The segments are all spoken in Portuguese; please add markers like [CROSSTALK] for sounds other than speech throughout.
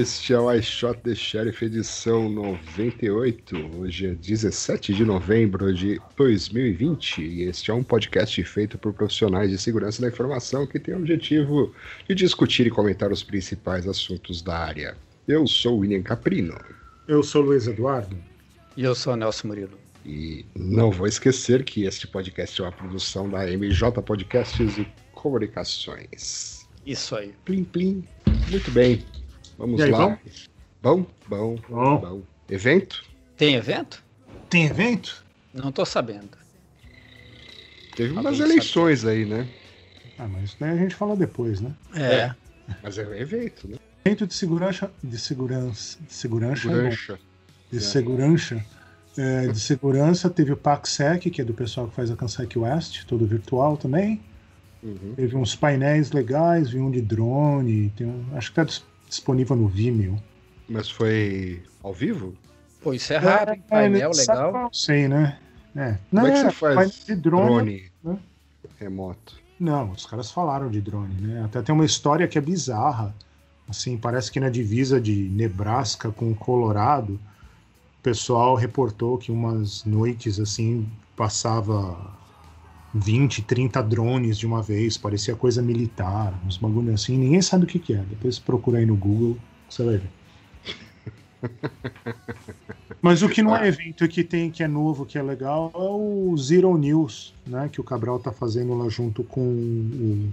Este é o I Shot the Sheriff edição 98. Hoje é 17 de novembro de 2020 e este é um podcast feito por profissionais de segurança da informação que tem o objetivo de discutir e comentar os principais assuntos da área. Eu sou o William Caprino. Eu sou o Luiz Eduardo. E eu sou o Nelson Murilo. E não vou esquecer que este podcast é uma produção da MJ Podcasts e Comunicações. Isso aí. Plim, plim. Muito bem. Vamos E aí, lá. bom? Bom, bom, Bom. bom. Evento? Tem evento? Tem evento? Não tô sabendo. Teve Alguém umas sabe? eleições aí, né? Ah, mas isso daí a gente fala depois, né? É. Mas é um evento, né? Evento de segurança. De segurança. De segurança. é. Segurança. De É. segurança. É, de segurança teve o PACSEC, que é do pessoal que faz a Cansec West, todo virtual também. Uhum. Teve uns painéis legais, vi um de drone, tem um- acho que tá disponível no Vimeo. Mas foi ao vivo? Pô, isso é raro, hein? Painel É, legal. Não sei, né? É. Como é que Não, você faz de drone, drone né? remoto? Não, os caras falaram de drone, né? Até tem uma história que é bizarra. Assim, parece que na divisa de Nebraska com Colorado, o pessoal reportou que umas noites assim passava 20, 30 drones de uma vez, parecia coisa militar, uns bagulho assim, ninguém sabe o que, que é. Depois procura aí no Google, você vai ver. [LAUGHS] Mas o que não é evento que tem, que é novo, que é legal, é o Zero News, né? Que o Cabral tá fazendo lá junto com o,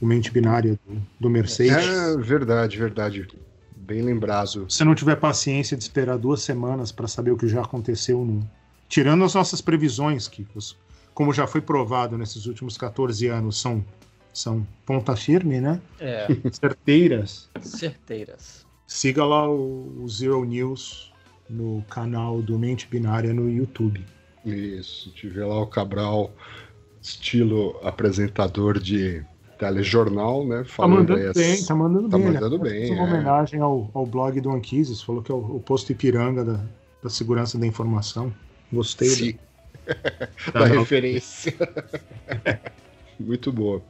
o mente binária do, do Mercedes. É verdade, verdade. Bem lembrado. Se não tiver paciência de esperar duas semanas para saber o que já aconteceu, no... tirando as nossas previsões, que, os- como já foi provado nesses últimos 14 anos, são, são ponta firme, né? É, Certeiras. certeiras. Siga lá o, o Zero News no canal do Mente Binária no YouTube. Isso. Tive lá o Cabral, estilo apresentador de telejornal, né? Tá Falando mandando aí as- bem, tá mandando tá bem. ele mandando bem, uma é. homenagem ao, ao blog do Anquises, falou que é o, o posto Ipiranga da, da segurança da informação. Gostei Sim, [LAUGHS] da, referência. [LAUGHS] Muito boa.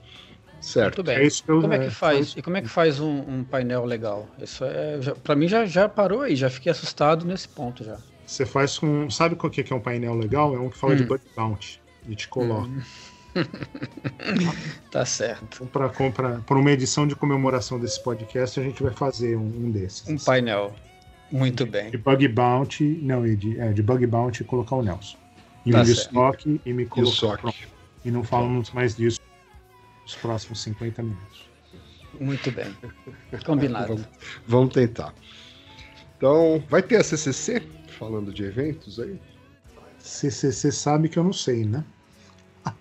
Certo. Muito bem. É isso que eu- Como é é, que faz? foi- E como é que faz um, um painel legal? Isso é, já, para mim já, já parou aí, já fiquei assustado nesse ponto já. Você faz com. Sabe qual que é que é um painel legal? É um que fala de Hum. bug bounty. E te coloca. Hum. [LAUGHS] tá certo. Para comprar por uma edição de comemoração desse podcast, a gente vai fazer um, um desses. Um painel. Muito bem. De bug bounty. Não, e de, é, de bug bounty colocar o Nelson. E Tá um certo. estoque e me E pronto. E não falamos mais disso nos próximos 50 minutos. Muito bem. Combinado. Vamos, vamos tentar. Então, vai ter a CCC? Falando de eventos aí? CCC sabe que eu não sei, né?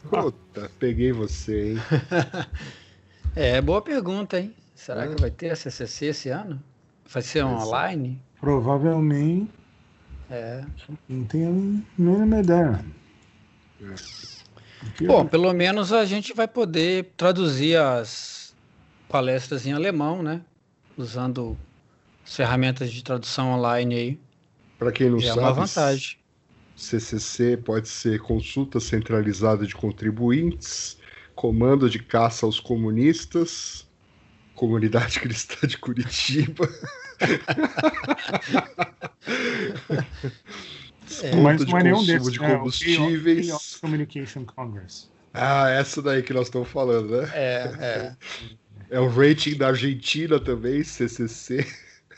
Puta, peguei você, hein? [LAUGHS] É, boa pergunta, hein? Será É. que vai ter a CCC esse ano? Vai ser Vai ser. online? Provavelmente É. não tenho a mínima ideia. Aqui, Bom, pelo menos a gente vai poder traduzir as palestras em alemão, né? Usando as ferramentas de tradução online aí. Para quem não Já é sabe, uma vantagem. CCC pode ser consulta centralizada de contribuintes, comando de caça aos comunistas, comunidade [LAUGHS] cristã de Curitiba. É. mas não é nenhum desses. de né? O combustíveis. Chaos Communication Congress. Ah, essa daí que nós estamos falando, né? É, é. É o rating da Argentina também, CCC.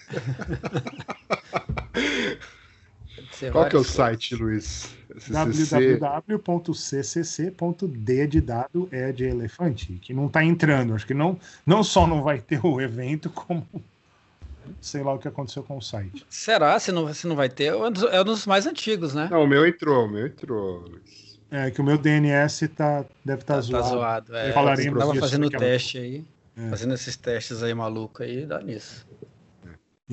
[LAUGHS] Qual que é o site, Luiz? CCC. www.ccc.d de dado é de elefante, que não está entrando. Acho que não, não só não vai ter o evento, como sei lá o que aconteceu com o site. Será? Se não, se não vai ter? É um dos, é mais antigos, né? Não, o meu entrou, o meu entrou, Luiz. É que o meu DNS tá, deve estar Tá, tá zoado. zoado. É, Falaremos eu tava fazendo o teste aí. É. Fazendo esses testes aí maluco aí, dá nisso.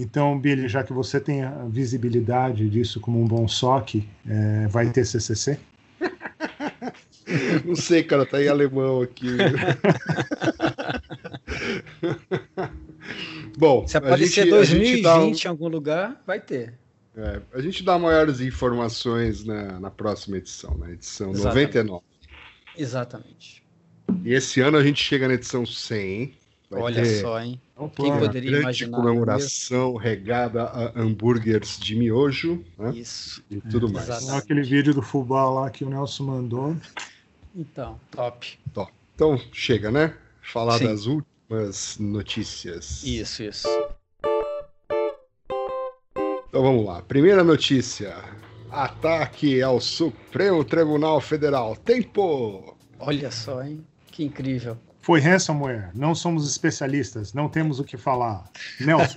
Então, Billy, já que você tem a visibilidade disso como um bom SOC, é, vai ter CCC? [LAUGHS] Não sei, cara, tá em alemão aqui. [LAUGHS] Bom, Se a aparecer gente- a gente 2020 dá um- em algum lugar, vai ter. é, a gente dá maiores informações na, na próxima edição, na edição Exatamente. 99. Exatamente. E esse ano a gente chega na edição 100, hein? Vai Olha só, hein? Quem poderia grande imaginar? comemoração regada a hambúrgueres de miojo, né? Isso. E tudo é, mais. Exatamente. Aquele vídeo do fubá lá que o Nelson mandou. Então, top. top. Então, chega, né? Falar Sim. das últimas notícias. Isso, isso. Então vamos lá. Primeira notícia. Ataque ao Supremo Tribunal Federal. Tempo! Olha só, hein? Que incrível. Foi ransomware. Não somos especialistas. Não temos o que falar. Nelson.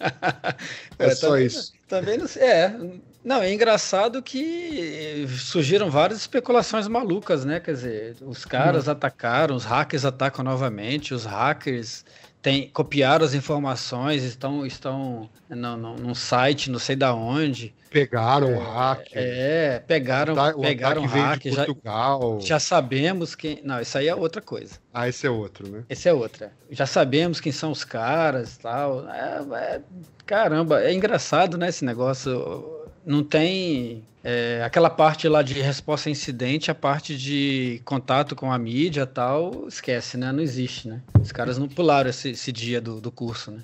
[LAUGHS] é, só também, isso. Também não sei. É. Não, é engraçado que surgiram várias especulações malucas, né? Quer dizer, os caras hum. atacaram, os hackers atacam novamente, os hackers tem, copiaram as informações, estão, estão no, no, num site, não sei da onde. Pegaram o é, hack. É, pegaram, o pegaram o hack. Já, já sabemos quem. Não, isso aí é outra coisa. Ah, esse é outro, né? Esse é outra. Já sabemos quem são os caras e tal. É, é, caramba, é engraçado, né, esse negócio. Não tem é, aquela parte lá de resposta a incidente, a parte de contato com a mídia tal, esquece, né? Não existe, né? Os caras não pularam esse, esse dia do, do curso, né?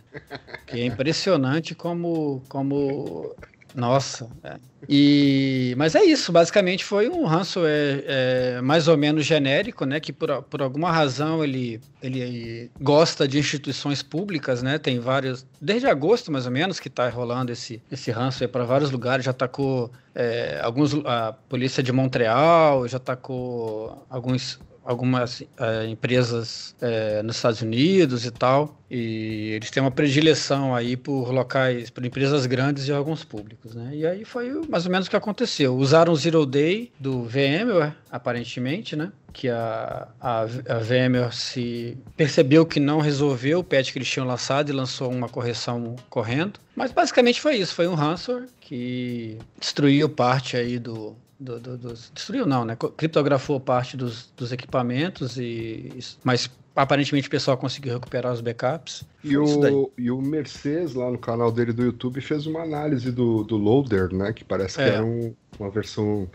Que é impressionante como, como nossa. É. E, mas é isso, basicamente foi um ransomware é, mais ou menos genérico, né? Que por, por alguma razão ele, ele gosta de instituições públicas, né? Tem vários, desde agosto mais ou menos, que está rolando esse, esse para vários lugares, já atacou é, alguns, a polícia de Montreal, já atacou alguns algumas é, empresas é, nos Estados Unidos e tal, e eles têm uma predileção aí por locais, por empresas grandes e órgãos públicos, né? E aí foi mais ou menos o que aconteceu. Usaram o Zero Day do VMware, aparentemente, né? Que a, a, a VMware se percebeu que não resolveu o patch que eles tinham lançado e lançou uma correção correndo. Mas basicamente foi isso, foi um ransomware que destruiu parte aí do, do, do, dos, destruiu não, né? Criptografou parte dos, dos equipamentos e mas aparentemente o pessoal conseguiu recuperar os backups. E o, e o Mercedes lá no canal dele do YouTube fez uma análise do, do loader, né? Que parece que é. era um, uma versão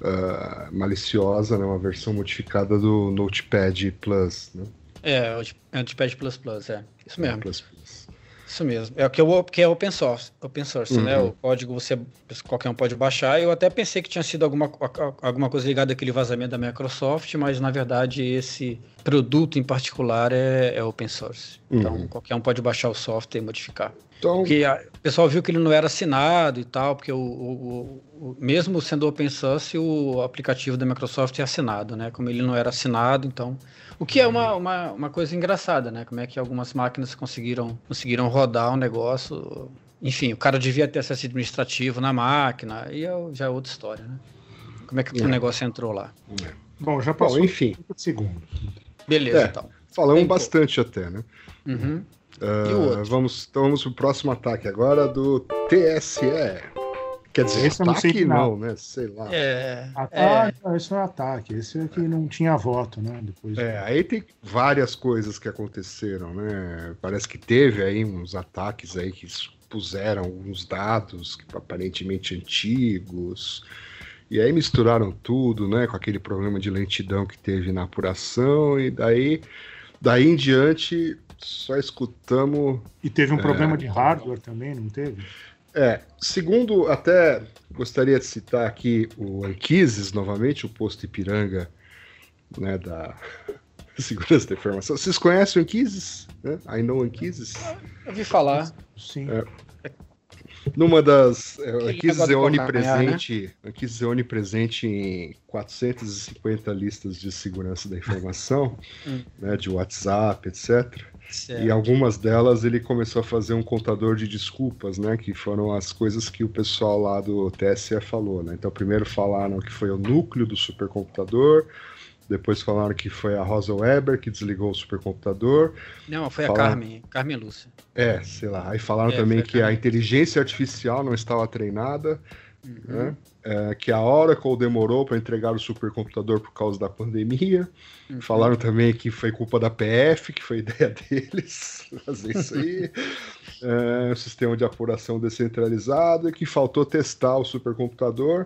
uh, maliciosa, né? Uma versão modificada do Notepad Plus, né? É, o Notepad Plus Plus, é. Isso mesmo. Plus, plus. Isso mesmo. É o que, eu, que é open source, open source né? uhum. né? O código você qualquer um pode baixar. Eu até pensei que tinha sido alguma, alguma coisa ligada àquele vazamento da Microsoft, mas na verdade esse produto em particular é, é open source. Então uhum. qualquer um pode baixar o software e modificar. Então... Porque a, o pessoal viu que ele não era assinado e tal, porque o, o, o, mesmo sendo open source, o aplicativo da Microsoft é assinado, né? Como ele não era assinado, então o que é uma, uma, uma coisa engraçada, né? Como é que algumas máquinas conseguiram, conseguiram rodar um negócio. Enfim, o cara devia ter acesso administrativo na máquina, e é, já é outra história, né? Como é que é. o negócio entrou lá? É. Bom, já passou Bom, enfim. segundos. Beleza, é, então. Falamos Tem bastante pouco. até, né? Uhum. Uh, vamos, então vamos pro próximo ataque agora do TSE. Quer dizer, esse ataque não, não, né? Sei lá. É, ataque, é. Esse é ataque, esse é que não tinha voto, né? Depois é, aí tem várias coisas que aconteceram, né? Parece que teve aí uns ataques aí que puseram alguns dados aparentemente antigos. E aí misturaram tudo, né? Com aquele problema de lentidão que teve na apuração, e daí, daí em diante só escutamos. E teve um é, problema de hardware também, não teve? É, segundo, até gostaria de citar aqui o Anquises, novamente, o posto Ipiranga, né, da [LAUGHS] Segurança da Informação. Vocês conhecem o Anquises? Né? I know Anquises? Eu ouvi falar. Sim. É, numa das. É, Anquises é onipresente. Né? Anquises é onipresente em 450 listas de segurança da informação, hum. né, de WhatsApp, etc. Certo. E algumas delas ele começou a fazer um contador de desculpas, né? Que foram as coisas que o pessoal lá do TSE falou, né? Então, primeiro falaram que foi o núcleo do supercomputador, depois falaram que foi a Rosa Weber que desligou o supercomputador. Não, foi falaram... a Carmen, Carmen Lúcia. É, sei lá. Aí falaram é, também que a, a inteligência artificial não estava treinada. Uhum. Né? É, que a Oracle demorou para entregar o supercomputador por causa da pandemia. Uhum. Falaram também que foi culpa da PF, que foi [LAUGHS] ideia deles fazer isso aí. [LAUGHS] é, o sistema de apuração descentralizado, e que faltou testar o supercomputador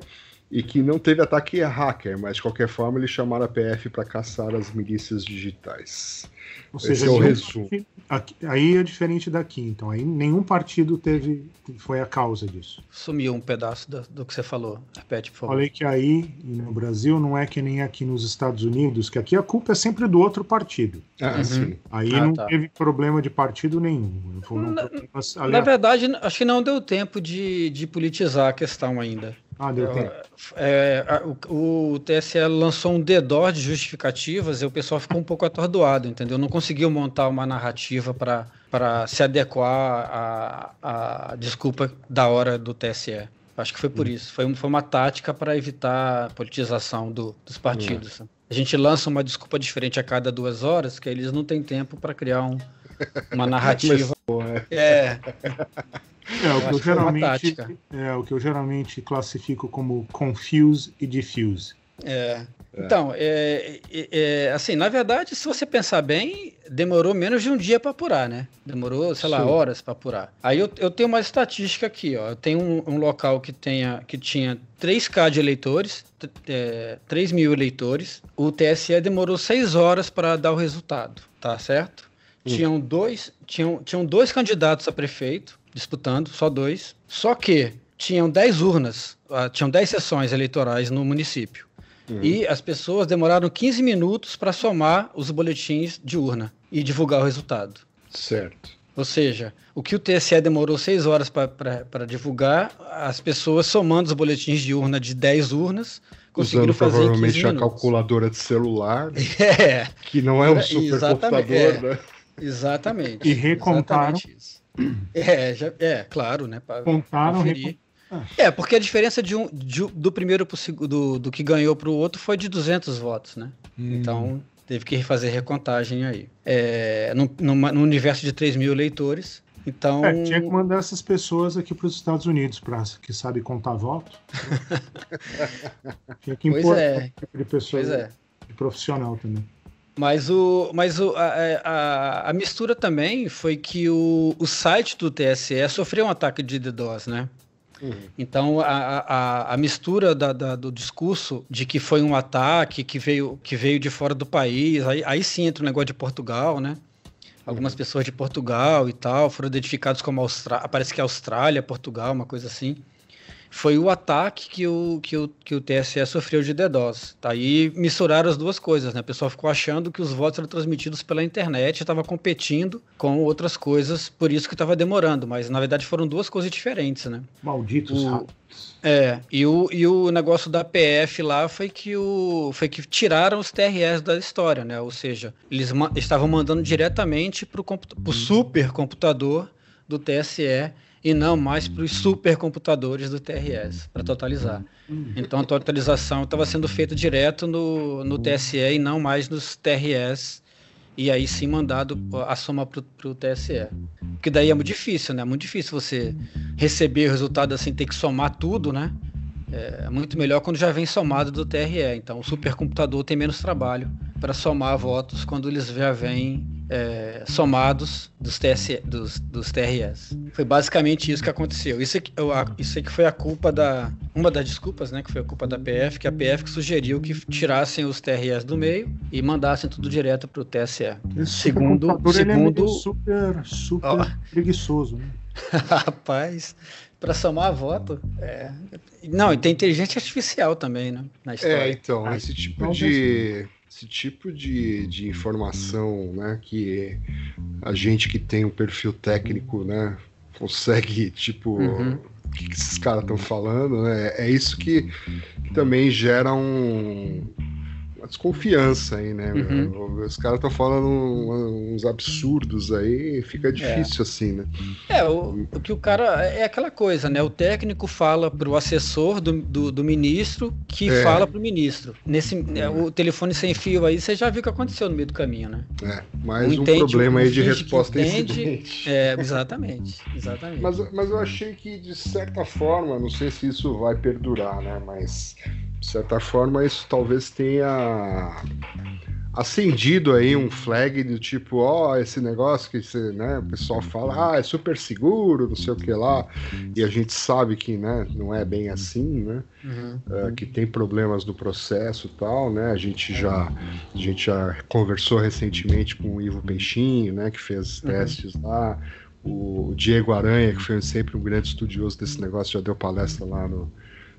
e que não teve ataque hacker, mas de qualquer forma eles chamaram a PF para caçar as milícias digitais. Ou seja, é o resumo. Aqui, aí é diferente daqui, então aí nenhum partido teve foi a causa disso. Sumiu um pedaço do, do que você falou. Repete, por favor. Falei que aí no Brasil não é que nem aqui nos Estados Unidos, que aqui a culpa é sempre do outro partido. Ah, uhum. sim. Aí ah, não tá. teve problema de partido nenhum. Na, na, verdade, acho que não deu tempo de, de politizar a questão ainda. Ah, deu tempo. É, o, o, TSE lançou um dedor de justificativas e o pessoal ficou um pouco atordoado, entendeu? Não conseguiu montar uma narrativa para se adequar à, à desculpa da hora do TSE. Acho que foi por hum. isso. Foi, foi uma tática para evitar a politização do, dos partidos. Hum. A gente lança uma desculpa diferente a cada duas horas, que eles não têm tempo para criar um, uma [LAUGHS] narrativa. Mas, é. É, o que eu, geralmente, é o que eu geralmente classifico como confuse e diffuse. É. Então, é, é, é, assim, na verdade, se você pensar bem, demorou menos de um dia para apurar, né? Demorou, sei lá, Sim. horas para apurar. Aí eu, eu, tenho uma estatística aqui, ó. Eu tenho um, um, local que, tenha, que tinha 3K de eleitores, é, 3 mil eleitores. O TSE demorou 6 horas para dar o resultado, tá certo? Tinham, dois, tinham, tinham dois candidatos a prefeito disputando, só dois. Só que tinham 10 urnas, uh, tinham 10 sessões eleitorais no município. Uhum. E as pessoas demoraram 15 minutos para somar os boletins de urna e divulgar o resultado. Certo. Ou seja, o que o TSE demorou 6 horas para divulgar, as pessoas somando os boletins de urna de 10 urnas, conseguiram Usando fazer provavelmente a calculadora de celular, [LAUGHS] é. que não é um supercomputador, é. né? Exatamente. E recontaram. Exatamente é, já, é, claro, né? Contaram. Reconf... Ah. É, porque a diferença de um, de, do primeiro pro, do, do que ganhou para o outro foi de 200 votos, né? Hum. Então teve que fazer recontagem aí. É, no, no, universo de 3 mil eleitores. Então. É, tinha que mandar essas pessoas aqui para os Estados Unidos, para que sabe contar voto. [LAUGHS] tinha que impor é. aquele pessoa pois é. profissional também. Mas, o, mas o, a, a, a, mistura também foi que o, o site do TSE sofreu um ataque de DDoS, né? Uhum. Então, a, a, a mistura da, da, do discurso de que foi um ataque que veio, que veio de fora do país, aí, aí sim entra o negócio de Portugal, né? Algumas uhum. pessoas de Portugal e tal foram identificados como Austrália, parece que é Austrália, Portugal, uma coisa assim foi o ataque que o, que o, que o TSE sofreu de DDoS. Tá? E misturaram as duas coisas, né? O pessoal ficou achando que os votos eram transmitidos pela internet, estava competindo com outras coisas, por isso que estava demorando, mas na verdade foram duas coisas diferentes, né? Malditos o, É, e o, e o negócio da PF lá foi que, o, foi que tiraram os TRS da história, né? Ou seja, eles ma estavam mandando diretamente para o uhum. supercomputador do TSE e não mais para os supercomputadores do TRS, para totalizar. Então a totalização estava sendo feita direto no, no TSE e não mais nos TRS, e aí sim mandado a soma para o TSE. Porque daí é muito difícil, né? É muito difícil você receber o resultado assim, ter que somar tudo, né? É muito melhor quando já vem somado do TRE. Então o supercomputador tem menos trabalho para somar votos quando eles já vêm é, somados dos, TS, dos, dos TRS. Foi basicamente isso que aconteceu. Isso aqui, isso aqui foi a culpa da. Uma das desculpas, né? Que foi a culpa da PF, que a PF que sugeriu que tirassem os TRS do meio e mandassem tudo direto para o TSE. Esse segundo. segundo... É super, super oh. preguiçoso, né? [LAUGHS] Rapaz, para somar voto. É... Não, e tem inteligência artificial também, né? Na história. É, então, esse tipo de esse tipo de, de informação, né, que a gente que tem um perfil técnico, né, consegue, tipo, uhum. o que, que esses caras estão falando, né, é isso que, que também gera um, uma desconfiança aí, né? Uhum. Os caras estão falando uns absurdos aí, fica é. difícil é. assim, né? É, o, o, que o cara. É aquela coisa, né? O técnico fala pro assessor do, do, do ministro que é. fala pro ministro. Nesse, é, o telefone sem fio aí, você já viu o que aconteceu no meio do caminho, né? É, mais um, problema aí de resposta entende, É, exatamente. exatamente. Mas, mas eu achei que, de certa forma, não sei se isso vai perdurar, né? Mas de certa forma, isso talvez tenha acendido aí um flag do tipo, ó, oh, esse negócio que você, né, o pessoal fala, ah, é super seguro, não sei o que lá, e a gente sabe que, né, não é bem assim, né, uhum. uh, que tem problemas no processo e tal, né, a gente já, a gente já conversou recentemente com o Ivo Peixinho, né, que fez uhum. testes uhum. lá, o Diego Aranha, que foi sempre um grande estudioso desse negócio, já deu palestra lá no,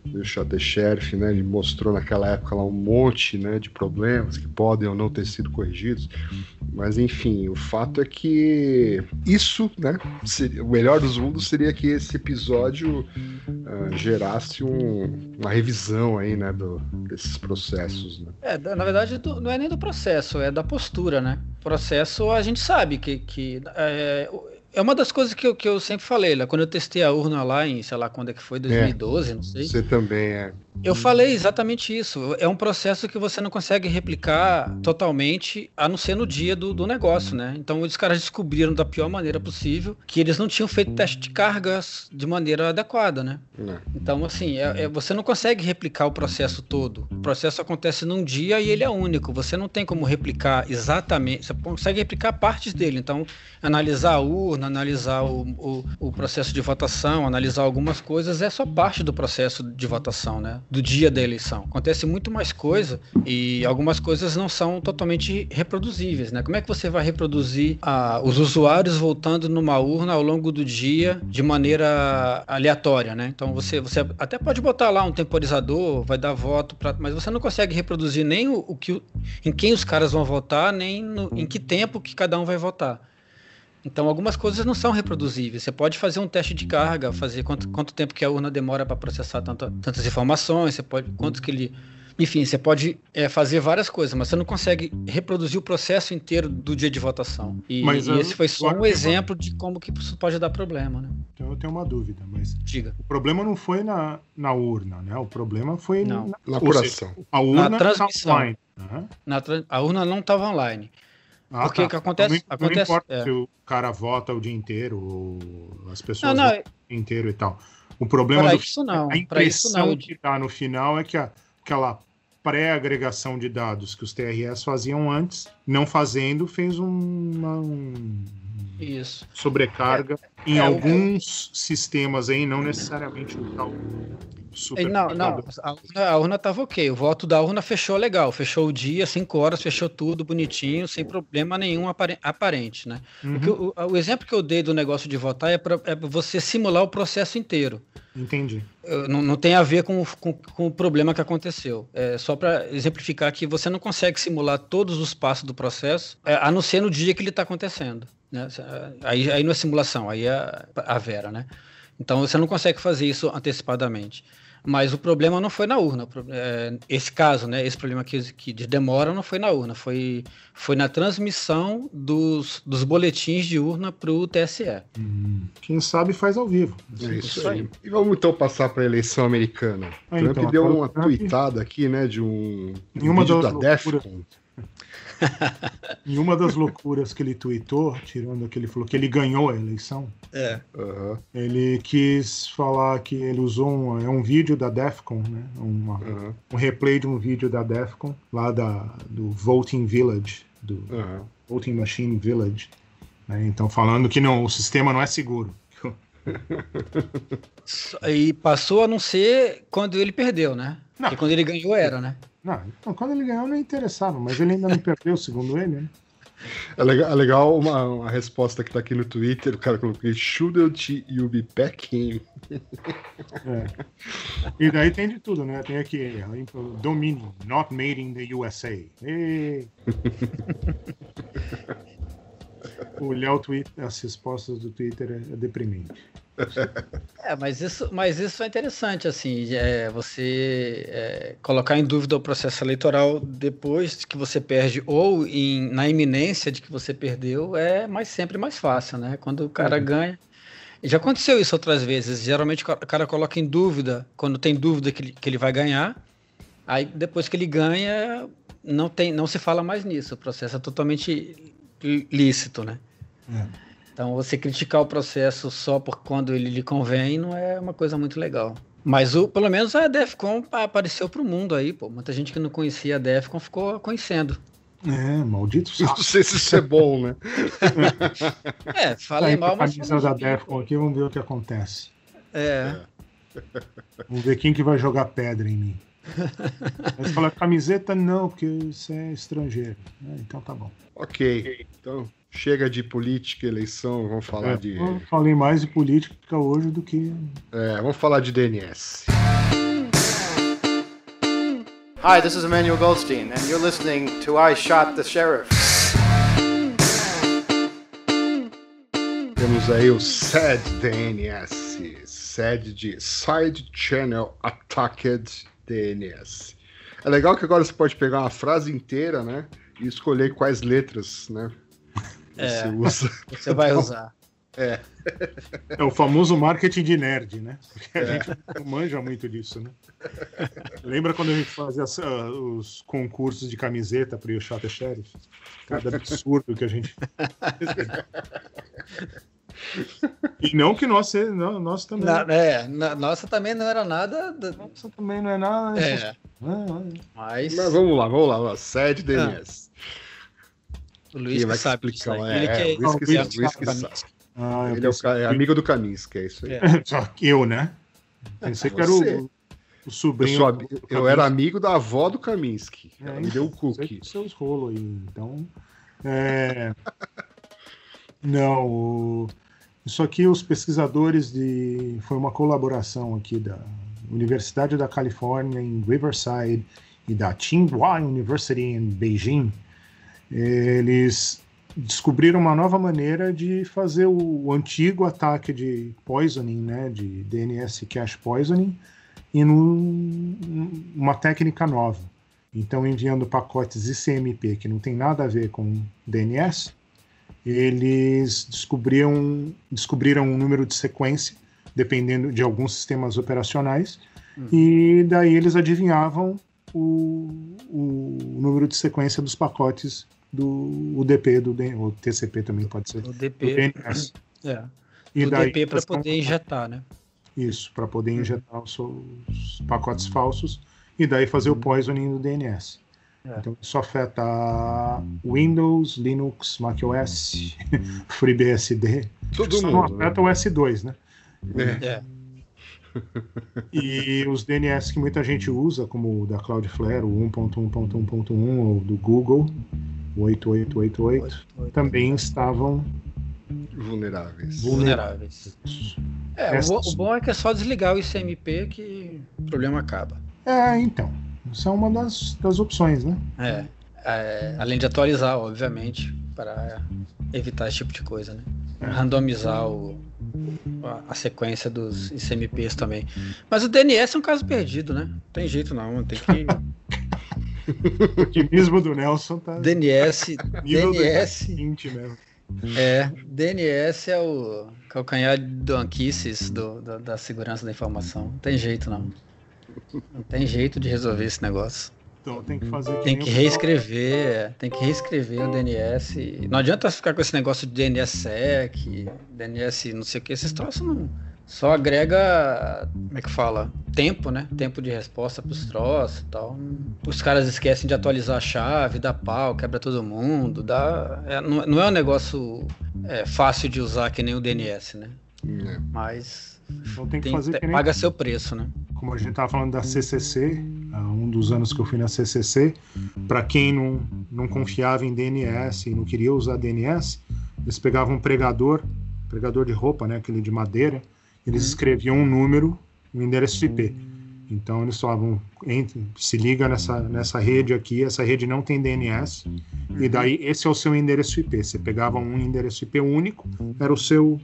do Shot the Sheriff, né? Ele mostrou naquela época lá um monte, né, de problemas que podem ou não ter sido corrigidos. Mas enfim, o fato é que isso, né, seria, o melhor dos mundos seria que esse episódio uh, gerasse um, uma revisão aí, né, do, desses processos. Né? É, na verdade, não é nem do processo, é da postura, né? O processo a gente sabe que, que é, é uma das coisas que eu, que eu sempre falei, lá, quando eu testei a urna lá em, sei lá, quando é que foi, 2012, é, não sei. Você também é. Eu falei exatamente isso. É um processo que você não consegue replicar totalmente, a não ser no dia do, do negócio, né? Então os caras descobriram da pior maneira possível que eles não tinham feito teste de cargas de maneira adequada, né? Não. Então, assim, é, é, você não consegue replicar o processo todo. O processo acontece num dia e ele é único. Você não tem como replicar exatamente. Você consegue replicar partes dele. Então, analisar a urna, analisar o, o, o processo de votação, analisar algumas coisas é só parte do processo de votação, né? Do dia da eleição. Acontece muito mais coisa e algumas coisas não são totalmente reproduzíveis, né? Como é que você vai reproduzir ah, os usuários voltando numa urna ao longo do dia de maneira aleatória, né? Então você, você até pode botar lá um temporizador, vai dar voto, pra, mas você não consegue reproduzir nem o, o que, em quem os caras vão votar, nem no, em que tempo que cada um vai votar. Então, algumas coisas não são reproduzíveis. Você pode fazer um teste de carga, fazer quanto, quanto tempo que a urna demora para processar tanto, tantas informações, você pode quanto que ele enfim, você pode é, fazer várias coisas, mas você não consegue reproduzir o processo inteiro do dia de votação. E, mas, e esse foi só um exemplo de como que isso pode dar problema, né? Então eu tenho uma dúvida, mas Diga. o problema não foi na, na urna, né? O problema foi não. na, na apuração. a urna na transmissão. Online, né? na, a urna não estava online. Ah, Porque tá. que acontece? Não, acontece, não importa é. se o cara vota o dia inteiro ou as pessoas não, não, o dia inteiro e tal. O problema do isso não. a impressão não. que dá no final é que a, aquela pré-agregação de dados que os TRS faziam antes, não fazendo, fez uma, um, isso. sobrecarga é, em é, alguns sistemas aí, não necessariamente o tal super. Não, não, a urna, a urna tava ok. O voto da urna fechou legal. Fechou o dia, cinco horas, fechou tudo bonitinho, sem problema nenhum aparente, né? Uhum. O, o, o, exemplo que eu dei do negócio de votar é para é você simular o processo inteiro. Entendi. Não, não tem a ver com, com, com o problema que aconteceu. É só para exemplificar que você não consegue simular todos os passos do processo, é, a não ser no dia que ele está acontecendo. Né? Aí, aí não é simulação, aí é a Vera, né? Então você não consegue fazer isso antecipadamente. Mas o problema não foi na urna. É, esse caso, né, esse problema que, que de demora não foi na urna, foi, foi na transmissão dos, dos boletins de urna para o TSE. Hum, quem sabe faz ao vivo. É isso, isso aí. aí. E vamos então passar para a eleição americana. Ah, Trump então, deu uma Trump... tweetada aqui, né, de um, um vídeo da DEFCON. [LAUGHS] em uma das loucuras que ele tweetou, tirando que ele falou que ele ganhou a eleição, é. Uhum. ele quis falar que ele usou um, é um vídeo da Defcon, né? Uma, uhum. Um replay de um vídeo da Defcon, lá da, do Voting Village, do uhum. Voting Machine Village. Né? Então, falando que não, o sistema não é seguro. [LAUGHS] e passou a não ser quando ele perdeu, né? Não. Porque quando ele ganhou era, né? Não, então, quando ele ganhou não interessava, mas ele ainda não perdeu, segundo ele, né? É legal, é legal uma, uma, resposta que tá aqui no Twitter, o cara colocou Shouldn't you be packing? É. E daí tem de tudo, né? Tem aqui, domínio, not made in the USA. E... Olhar [LAUGHS] o Twitter, as respostas do Twitter é, é deprimente. É, mas isso, mas isso é interessante, assim, é, você é, colocar em dúvida o processo eleitoral depois que você perde ou em, na iminência de que você perdeu é mais sempre mais fácil, né? Quando o cara uhum. ganha. Já aconteceu isso outras vezes. Geralmente o cara coloca em dúvida, quando tem dúvida que ele, que ele vai ganhar, aí depois que ele ganha, não, tem, não se fala mais nisso. O processo é totalmente lícito, né? É. Então, você criticar o processo só por quando ele lhe convém não é uma coisa muito legal. Mas o, pelo menos a Defcon apareceu para o mundo aí, pô. Muita gente que não conhecia a Defcon ficou conhecendo. É, maldito Não sei se isso é bom, né? [LAUGHS] É, falei mal, mas. camisa da Defcon aqui, vamos ver o que acontece. É. Vamos ver quem que vai jogar pedra em mim. [LAUGHS] Mas falar camiseta, não, porque você é estrangeiro. É, então tá bom. Ok. Então, chega de política, eleição, vamos falar É, de. eu falei mais de política hoje do que. É, vamos falar de DNS. Hi, this is Emmanuel Goldstein, and you're listening to I Shot the Sheriff. Temos aí o SAD DNS. SAD de Side Channel Attacked DNS. É legal que agora você pode pegar uma frase inteira, né? E escolher quais letras, né? É. Você usa. Você vai usar. É o famoso marketing de nerd, né? Porque a gente não manja muito disso, né? Lembra quando a gente fazia ah, os concursos de camiseta para o Shot Sheriff? Cada absurdo que a gente. e não que nós, não, nós também. Na- é, na- nossa também não era nada. da- Nossa, também não é nada. É, Ah, ah. mas Mas vamos lá, vamos lá. lá. SAD DNS. O Luiz que sabe explicar? É, Ele é, que o Luiz que que Luiz que sabe. Ah, eu Ele é, o pensei ca- é que- amigo do Kaminsky, é isso aí. É. [LAUGHS] Só que eu, né? Pensei que era o, o Eu, sobrinho. ami- do eu era amigo da avó do Kaminsky. É, Ela me deu o cookie. que seus rolos aí. Então. é, [LAUGHS] Não, o- isso aqui os pesquisadores de. Foi uma colaboração aqui da Universidade da Califórnia em Riverside e da Tsinghua University em Beijing. Eles descobriram uma nova maneira de fazer o antigo ataque de poisoning, né, de DNS cache poisoning, e num, uma técnica nova. Então, enviando pacotes ICMP que não tem nada a ver com DNS, eles descobriram, descobriram um número de sequência, dependendo de alguns sistemas operacionais, e daí eles adivinhavam o, o número de sequência dos pacotes do UDP, do ou TCP também pode ser, O do DP. DNS. É. E o daí DP para poder injetar, né? Isso, para poder injetar os seus pacotes falsos e daí fazer o poisoning do DNS. É. Então isso afeta Windows, Linux, macOS, [LAUGHS] FreeBSD. Todo Só não mundo. né? afeta o S2, né? É. É. E os DNS que muita gente usa, como o da Cloudflare, o 1.1.1.1 ou do Google, o 8888, também estavam Vulneráveis. vulneráveis. É, o, o bom é que é só desligar o ICMP que o problema acaba. É, então. Isso é uma das, das opções, né? É, é, além de atualizar, obviamente, para evitar esse tipo de coisa, né? Randomizar o, a, sequência dos ICMPs também. Mas o DNS é um caso perdido, né? Não tem jeito não, tem que... [LAUGHS] O otimismo do Nelson tá DNS, DNS, 20 mesmo. é, DNS é o calcanhar do anquices do, da, da segurança da informação. Não tem jeito não. Não tem jeito de resolver esse negócio. Então tem que fazer Tem que o pessoal- reescrever, tem que reescrever o DNS. Não adianta ficar com esse negócio de DNSSEC, DNS não sei o que, esses troços não. Só agrega, como é que fala? Tempo, né? Tempo de resposta pros troços e tal. Os caras esquecem de atualizar a chave, dá pau, quebra todo mundo, dá. é, não, não é um negócio é, fácil de usar que nem o DNS, né? É. Mas Então tem que tem, fazer que nem paga seu preço, né? como a gente estava falando da CCC, um dos anos que eu fui na CCC, para quem não, não confiava em DNS e não queria usar DNS, eles pegavam um pregador, pregador de roupa, né, aquele de madeira, eles escreviam um número, um endereço IP. Então eles falavam, entre, se liga nessa, nessa rede aqui, essa rede não tem DNS, e daí esse é o seu endereço IP. Você pegava um endereço IP único, era o seu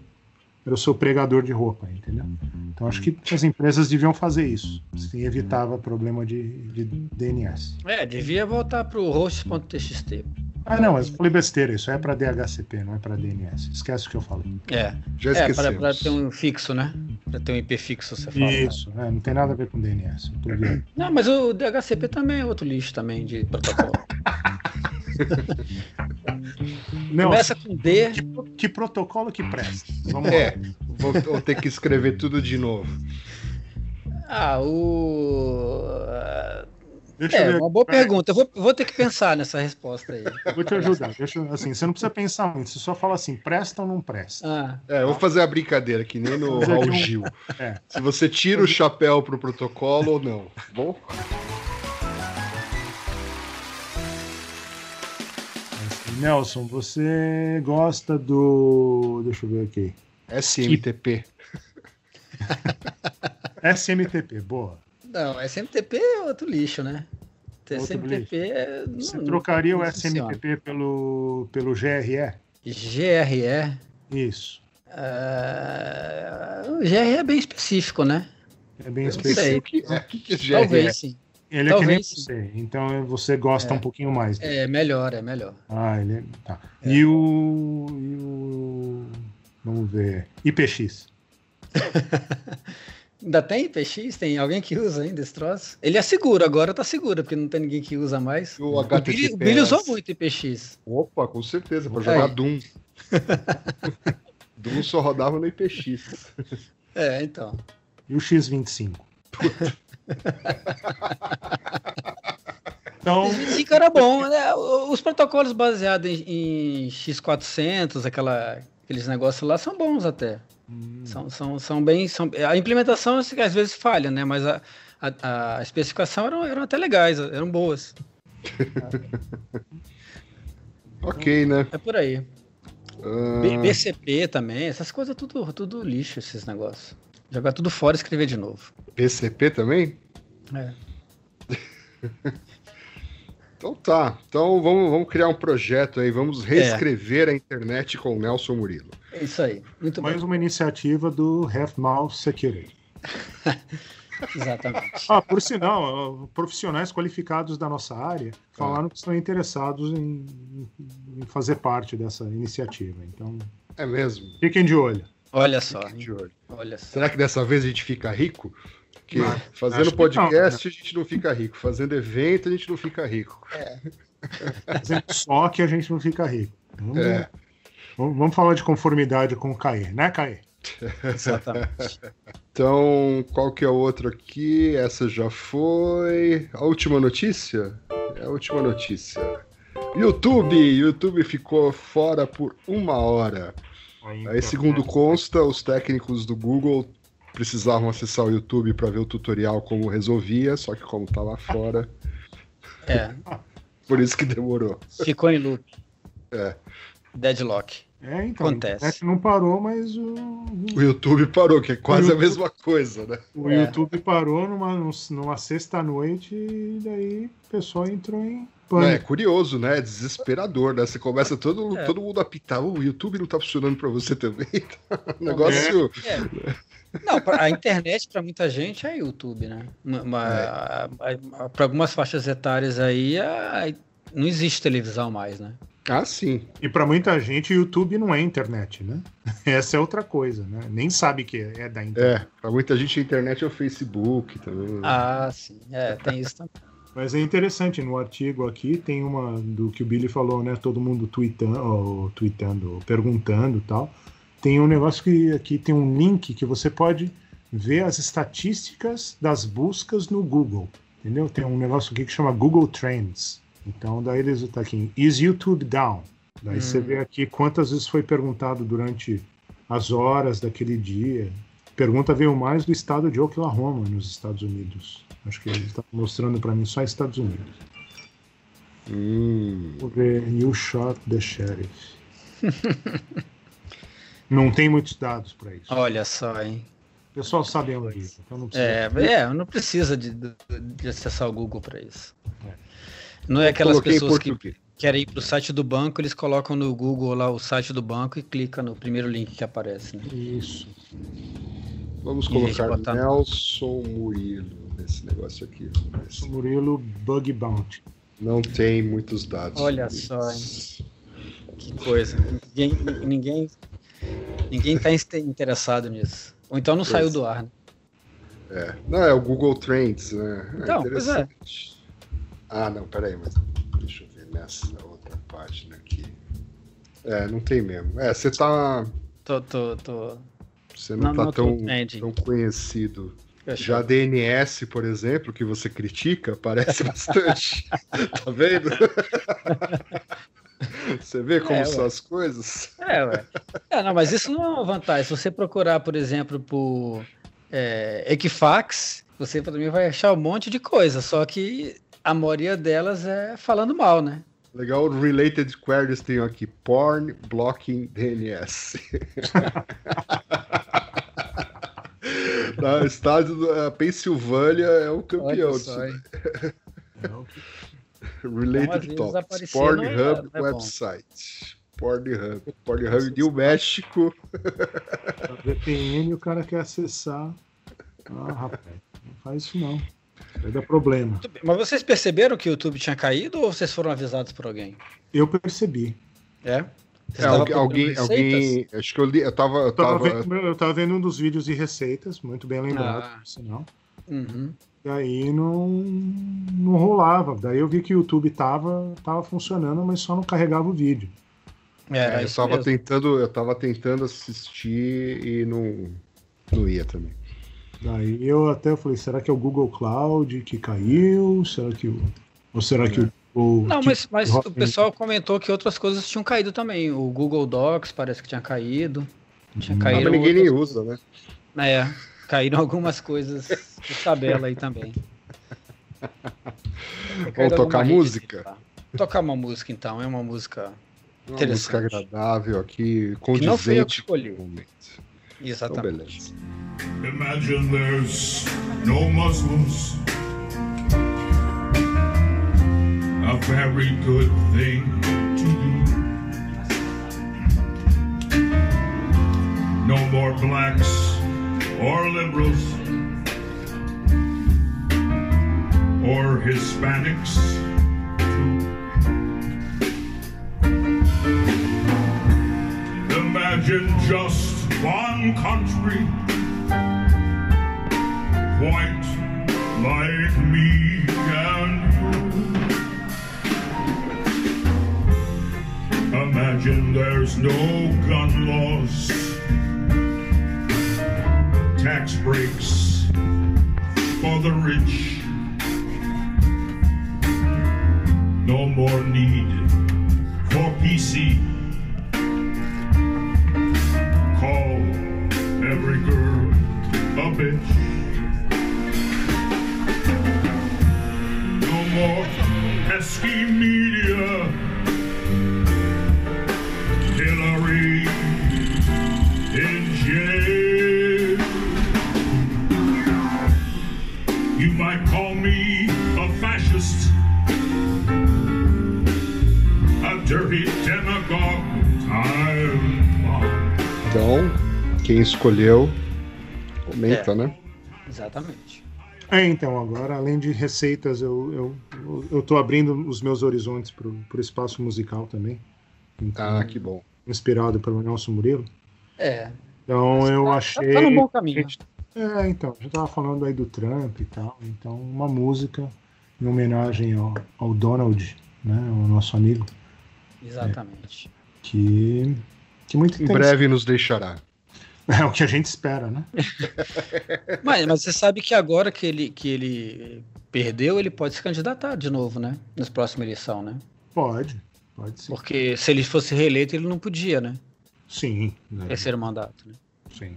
o seu pregador de roupa, entendeu? Então acho que as empresas deviam fazer isso. Assim evitava problema de, de DNS. É, devia voltar pro host.txt. Ah, não, eu falei besteira, isso é para DHCP, não é para DNS. Esquece o que eu falei. É, Já é para ter um fixo, né? Para ter um IP fixo, você fala. né? Isso, é, não tem nada a ver com DNS. vendo. Não, mas o DHCP também é outro lixo também de protocolo. [LAUGHS] Não, Começa com D. que, que protocolo que presta? Vamos lá. É, vou, vou ter que escrever tudo de novo. Ah, o. Deixa É, eu ver. uma boa pergunta. Eu vou, vou ter que pensar nessa resposta aí. Vou te ajudar. Deixa, assim, você não precisa pensar muito. Você só fala assim, presta ou não presta. Ah, É, eu vou fazer a brincadeira, que nem no Raul um- Gil. É. Se você tira o chapéu pro protocolo ou não. Bom? Assim, Nelson, você gosta do. Deixa eu ver aqui. SMTP. SMTP, boa. Não, SMTP é outro lixo, né? Outro SMTP é. Você não- trocaria não o. SMTP pelo, pelo GRE? GRE. Isso. ah, o GRE é bem específico, né? É bem específico. sei. O que é? É GRE? Talvez sim. Ele é que nem Talvez sim. você, então você gosta É. um pouquinho mais. dele. É melhor, é melhor. Ah, ele é. Tá. E, o, e o. Vamos ver. IPX. [LAUGHS] Ainda tem IPX? Tem alguém que usa ainda esse troço? Ele é seguro, agora tá seguro, porque não tem ninguém que usa mais. O O Billy, o Billy HTTPS. usou muito IPX. Opa, com certeza, para Aí. jogar Doom. [LAUGHS] Doom só rodava no IPX. É, então. E o X25. então, Esse cara era bom, né? Os protocolos baseados em, em X400, aquela, aqueles negócios lá, são bons até. hum, São, são, são bem. São, a implementação assim, às vezes falha, né? Mas a, a, a especificação eram, eram até legais, eram boas. [LAUGHS] Ok, né? É por aí. B- Ah, BCP também, essas coisas tudo, tudo lixo, esses negócios. Jogar tudo fora e escrever de novo. BCP também? É. [LAUGHS] Então tá. Então vamos, vamos criar um projeto aí. Vamos reescrever a internet com o Nelson Murilo. É isso aí. Muito mais bem. uma iniciativa do Half Mouth Security. [LAUGHS] Exatamente. Ah, por sinal, profissionais qualificados da nossa área falaram que estão interessados em, em fazer parte dessa iniciativa. Então, É mesmo? fiquem de olho. Olha só. Fique hein? de olho. Olha só. Será que dessa vez a gente fica rico? Porque Não, acho fazendo que podcast a gente não fica rico. Fazendo evento a gente não fica rico. Fazendo só que a gente não fica rico. Vamos, É. vamos- vamos falar de conformidade com o Caê, né, Caê? [LAUGHS] Exatamente. Então, qual que é o outro aqui? Essa já foi. A última notícia? É a última notícia. YouTube! YouTube ficou fora por uma hora. Aí, segundo consta, os técnicos do Google precisavam acessar o YouTube para ver o tutorial como resolvia, só que como estava fora, É. [LAUGHS] por isso que demorou. Ficou em loop. É. Deadlock. É, então, Acontece. internet não parou, mas o, O YouTube parou, que é quase O a YouTube- mesma coisa, né? o É. YouTube parou numa, numa sexta-noite e daí o pessoal entrou em Não, é pânico. curioso, né? É desesperador, né? Você começa todo, É. todo mundo a pitar. O YouTube não tá funcionando para você também. O [LAUGHS] negócio. É. Não, a internet para muita gente é YouTube, né? Para algumas faixas etárias aí, a- não existe televisão mais, né? Ah, sim. E para muita gente, o YouTube não é internet, né? [LAUGHS] Essa é outra coisa, né? Nem sabe que é da internet. É, pra muita gente a internet é o Facebook também. né? Ah, sim. É, tem isso também. Mas é interessante, no artigo aqui tem uma do que o Billy falou, né? Todo mundo tweetando, ou, tweetando, perguntando e tal. Tem um negócio que aqui tem um link que você pode ver as estatísticas das buscas no Google. Entendeu? Tem um negócio aqui que chama Google Trends. Então daí eles tá aqui, is YouTube down? Daí você Hum. vê aqui quantas vezes foi perguntado durante as horas daquele dia. Pergunta veio mais do estado de Oklahoma, nos Estados Unidos. Acho que ele está mostrando para mim só Estados Unidos. Hum. Vou ver. You shot the sheriff. [LAUGHS] não tem muitos dados para isso. Olha só, hein? O pessoal sabe onde ir, então não precisa. É, é não precisa de, de, acessar o Google para isso. É. Não é aquelas pessoas que querem ir para o site do banco, eles colocam no Google lá o site do banco e clica no primeiro link que aparece. Né? Isso. Vamos colocar botar- Nelson Murilo nesse negócio aqui. Sou Murilo Bug Bounty. Não tem muitos dados. Olha só, hein? Que coisa. Ninguém, ninguém, ninguém tá inste- interessado nisso. Ou então não Pois. saiu do ar. Né? É. Não, é o Google Trends, né? Então, pois é. Ah, não, peraí, mas deixa eu ver nessa outra página aqui. É, não tem mesmo. É, você tá. Tô, tô, tô. Você não, Não, tá não tão, tão conhecido. Já a DNS, por exemplo, que você critica, parece [LAUGHS] bastante. tá vendo? [LAUGHS] [LAUGHS] Você vê como é, são as coisas? É, ué. É, não, mas isso não é uma vantagem. Se você procurar, por exemplo, por é, Equifax, você para mim vai achar um monte de coisa, só que a maioria delas é falando mal, né? Legal, related queries tem aqui, porn blocking DNS. no estado da Pensilvânia é o campeão disso. [LAUGHS] [LAUGHS] Related então, Topics, Pornhub é, website. Pornhub. Pornhub New México. VPN o cara quer acessar. Ah, rapaz, não faz isso não. Vai dar problema. Mas vocês perceberam que o YouTube tinha caído ou vocês foram avisados por alguém? Eu percebi. É? É, alguém, alguém, alguém, acho que eu li, eu tava, eu, tava, tava vendo, eu tava vendo um dos vídeos de receitas, muito bem lembrado, ah. sinal. Uhum. E aí não, não rolava. Daí eu vi que o YouTube tava, tava funcionando, mas só não carregava o vídeo. É, eu tava tentando, eu tava tentando assistir e não, não ia também. Daí eu até falei, será que é o Google Cloud que caiu? Será que o, ou será que o o não, mas, mas o pessoal comentou que outras coisas tinham caído também. O Google Docs parece que tinha caído. Tinha caído ah, mas ninguém nem usa, né? É, caíram [LAUGHS] algumas coisas de tabela aí também. Vamos tocar música? Tá? Tocar uma música então, é uma música uma música agradável aqui, condizente com o momento. Exatamente. Então, Imagine there's no Muslims a very good thing to do. No more blacks or liberals or Hispanics. Imagine just one country, white like me and you. Imagine there's no gun laws, tax breaks for the rich, no more need for PC. Call every girl a bitch. No more pesky media quem escolheu, comenta, é, né? Exatamente. É, então, agora, além de receitas, eu, eu, eu tô abrindo os meus horizontes para o espaço musical também. Então, ah, que bom inspirado pelo Nelson Murilo. É. Então eu tá, achei. Tá no bom caminho. É, então, já tava falando aí do Trump e tal. Então, uma música em homenagem ao, ao Donald, né? O nosso amigo. Exatamente. É, que, que muito Em breve nos deixará. É o que a gente espera, né? [LAUGHS] mas, mas você sabe que agora que ele, que ele perdeu, ele pode se candidatar de novo, né? Nas próximas eleições, né? Pode. Pode ser. Porque se ele fosse reeleito, ele não podia, né? Sim. Né? Terceiro mandato, né? Sim.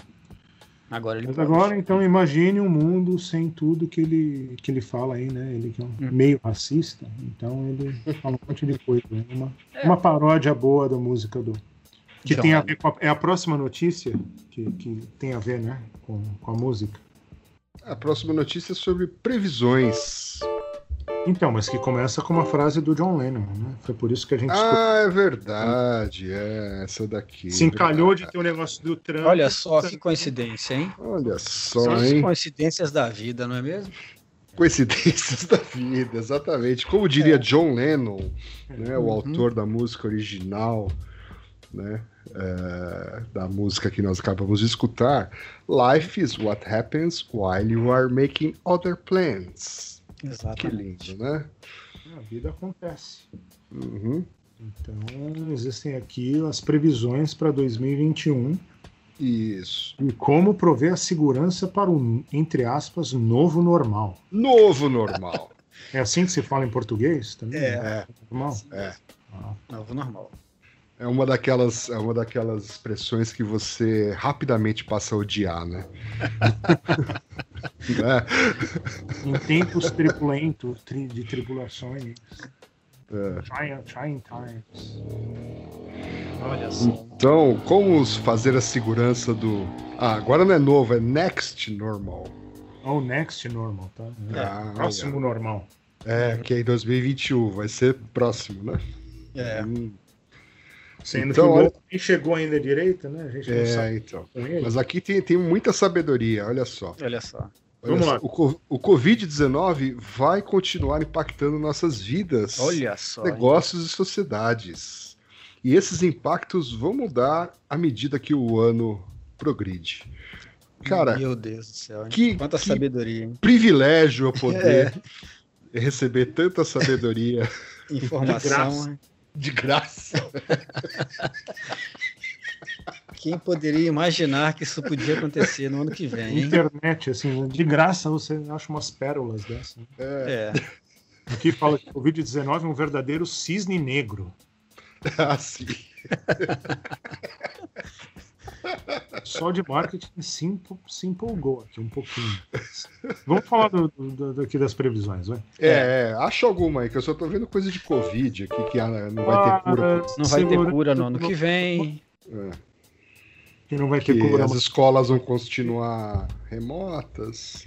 Agora ele Mas pode. agora, então, imagine um mundo sem tudo que ele, que ele fala aí, né? Ele que é um hum. meio racista, então ele fala um monte de coisa. Né? Uma, é. uma paródia boa da música do. Que tem a ver com a, é a próxima notícia que, que tem a ver, né? Com, com a música. A próxima notícia é sobre previsões então, mas que começa com uma frase do John Lennon, né? Foi por isso que a gente. Ah, é verdade. É, essa daqui. Se encalhou verdade. de ter o um negócio do Trump. Olha só que coincidência, hein? Olha só, São hein? coincidências da vida, não é mesmo? Coincidências da vida, exatamente. Como diria é. John Lennon, né, o uhum. autor da música original, né, é, da música que nós acabamos de escutar, Life is what happens while you are making other plans. Exatamente. Que lindo, né? A vida acontece. Uhum. Então, existem aqui as previsões para 2021. Isso. E como prover a segurança para o, entre aspas, novo normal. Novo normal. É assim que se fala em português também? É. Normal? É. Novo normal. É uma daquelas, é uma daquelas expressões que você rapidamente passa a odiar, né? Né? [LAUGHS] Em tempos tribulentos, tri- de tribulações. É. Trying, trying times. Olha só. Então, como fazer a segurança do. Ah, agora não é novo, é next normal. Ou next normal, tá? Ah, Próximo normal. É, que é em 2021, vai ser próximo, né? É. Hum, Sendo Então, que o nem chegou ainda direito, né? A gente não É, sabe então. com ele. Mas aqui tem, tem muita sabedoria, olha só. Olha só. Olha Vamos só, lá. O, o Covid-19 vai continuar impactando nossas vidas, Olha só. hein? negócios e sociedades. E esses impactos vão mudar à medida que o ano progride. Cara, Meu Deus do céu. hein? que- Quanta que- sabedoria, hein? privilégio eu [LAUGHS] poder receber tanta sabedoria Informação. De graça. Quem poderia imaginar que isso podia acontecer no ano que vem, hein? Internet, assim, de graça você acha umas pérolas dessas. né? É. Aqui fala que o Covid-19 é um verdadeiro cisne negro. Assim. [LAUGHS] Só de marketing se, empo- se empolgou aqui um pouquinho. Vamos falar do, do- daqui das previsões, vai. É, é, acha alguma aí, que eu só tô vendo coisa de Covid aqui, que ah, não vai ter cura. Ah, Não vai ter cura no ano que vem. É, Que não vai ter que cura. as escolas vão continuar remotas.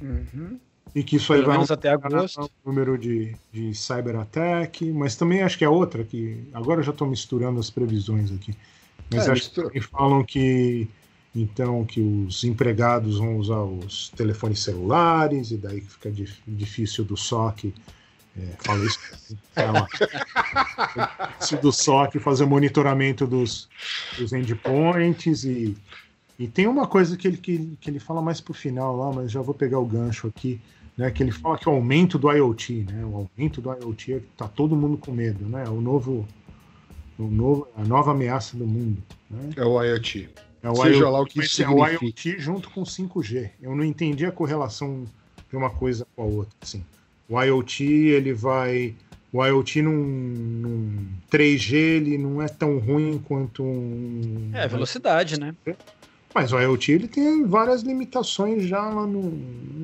Uhum. E que isso aí Pelo vai menos até aumentar agosto. o número de, de cyber-ataque, mas também acho que é outra, que agora eu já estou misturando as previsões aqui. Mas É, acho que mistura. falam que então que os empregados vão usar os telefones celulares, e daí fica dif- difícil do SOC. É, fala isso. [LAUGHS] Difícil do SOC fazer o monitoramento dos, dos endpoints e, e tem uma coisa que ele, que, que ele fala mais pro final lá, mas já vou pegar o gancho aqui, né? Que ele fala que é o aumento do IoT, né? O aumento do IoT é que tá todo mundo com medo, né? O novo, o novo, a nova ameaça do mundo, né? É o IoT. É o Seja IoT, lá o que isso é o. IoT junto com 5G. Eu não entendi a correlação de uma coisa com a outra, assim. O IoT, ele vai o IoT num, num 3G ele não é tão ruim quanto um É, velocidade, né? Mas o IoT ele tem várias limitações já lá no,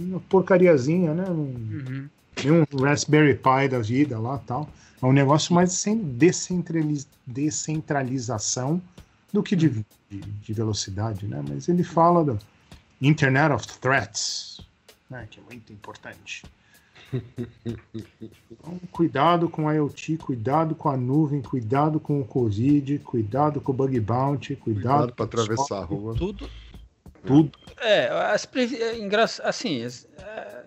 na porcariazinha, né? Num- Uhum. Tem um Raspberry Pi da vida lá tal. É um negócio mais sem descentraliz- descentralização do que de, de, de velocidade, né? Mas ele fala do Internet of Threats, né? Que é muito importante. [LAUGHS] Então, cuidado com o IoT, cuidado com a nuvem, cuidado com o Covid, cuidado com o bug bounty, cuidado, Cuidado o atravessar a rua. Tudo. tudo. É, as, previ... é assim, as,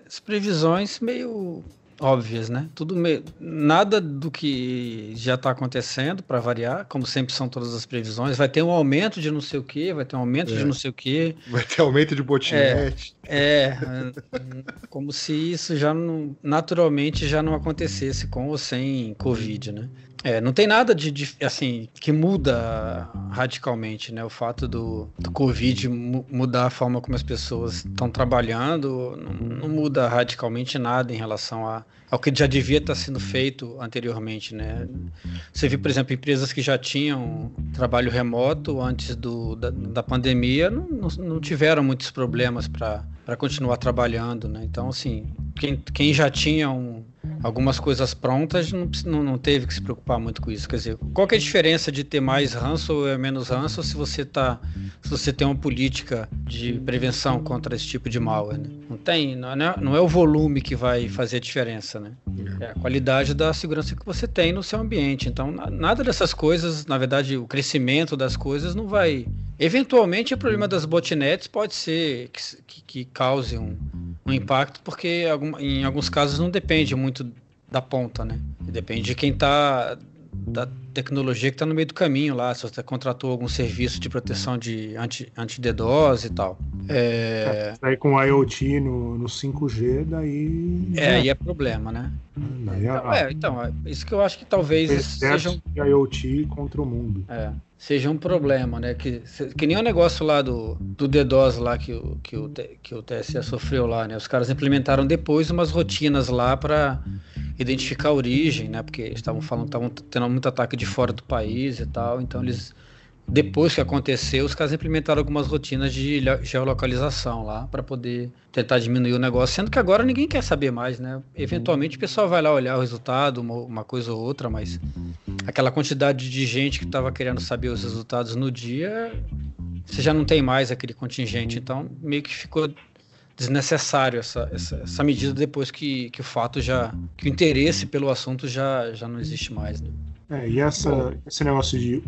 as previsões meio óbvias, né? Tudo meio... Nada do que já está acontecendo, para variar, como sempre são todas as previsões. Vai ter um aumento de não sei o quê, vai ter um aumento É. de não sei o quê. Vai ter aumento de botinete. É, [LAUGHS] como se isso já não, naturalmente já não acontecesse com ou sem Covid, né? É, não tem nada de, de, assim que muda radicalmente, né? O fato do, do Covid mu- mudar a forma como as pessoas estão trabalhando não, não muda radicalmente nada em relação a, ao que já devia estar sendo feito anteriormente, né? Você viu, por exemplo, empresas que já tinham trabalho remoto antes do, da, da pandemia não, não, não tiveram muitos problemas para continuar trabalhando, né? Então, assim, quem, quem já tinha um, algumas coisas prontas não, não, teve que se preocupar muito com isso. Quer dizer, qual que é a diferença de ter mais ranço ou menos ranço se você tá, se você tem uma política de prevenção contra esse tipo de malware? Né? Não tem, não é, não é o volume que vai fazer a diferença, né? É a qualidade da segurança que você tem no seu ambiente. Então, na- nada dessas coisas, na verdade, o crescimento das coisas não vai. Eventualmente, o problema das botnets pode ser que, que- que cause um, um impacto, porque em alguns casos não depende muito da ponta, né? Depende de quem está da tecnologia que está no meio do caminho lá, se você contratou algum serviço de proteção de anti, anti-DDoS e tal. É, Daí com o IoT no, no 5G, daí. é, aí é problema, né? daí Então, a- é, então, é isso que eu acho que talvez exército sejam de IoT contra o mundo. É. seja um problema, né? Que, que nem o negócio lá do, do DDoS lá que o, que, o, que o TSE sofreu lá, né? Os caras implementaram depois umas rotinas lá para identificar a origem, né? Porque estavam falando estavam tendo muito ataque de fora do país e tal, então eles depois que aconteceu, os caras implementaram algumas rotinas de geolocalização lá para poder tentar diminuir o negócio, sendo que agora ninguém quer saber mais, né? Eventualmente o pessoal vai lá olhar o resultado, uma, coisa ou outra, mas aquela quantidade de gente que estava querendo saber os resultados no dia, você já não tem mais aquele contingente, então meio que ficou desnecessário essa, essa, essa medida depois que, que o fato já, que o interesse pelo assunto já, já não existe mais, né? É, e essa, esse negócio de,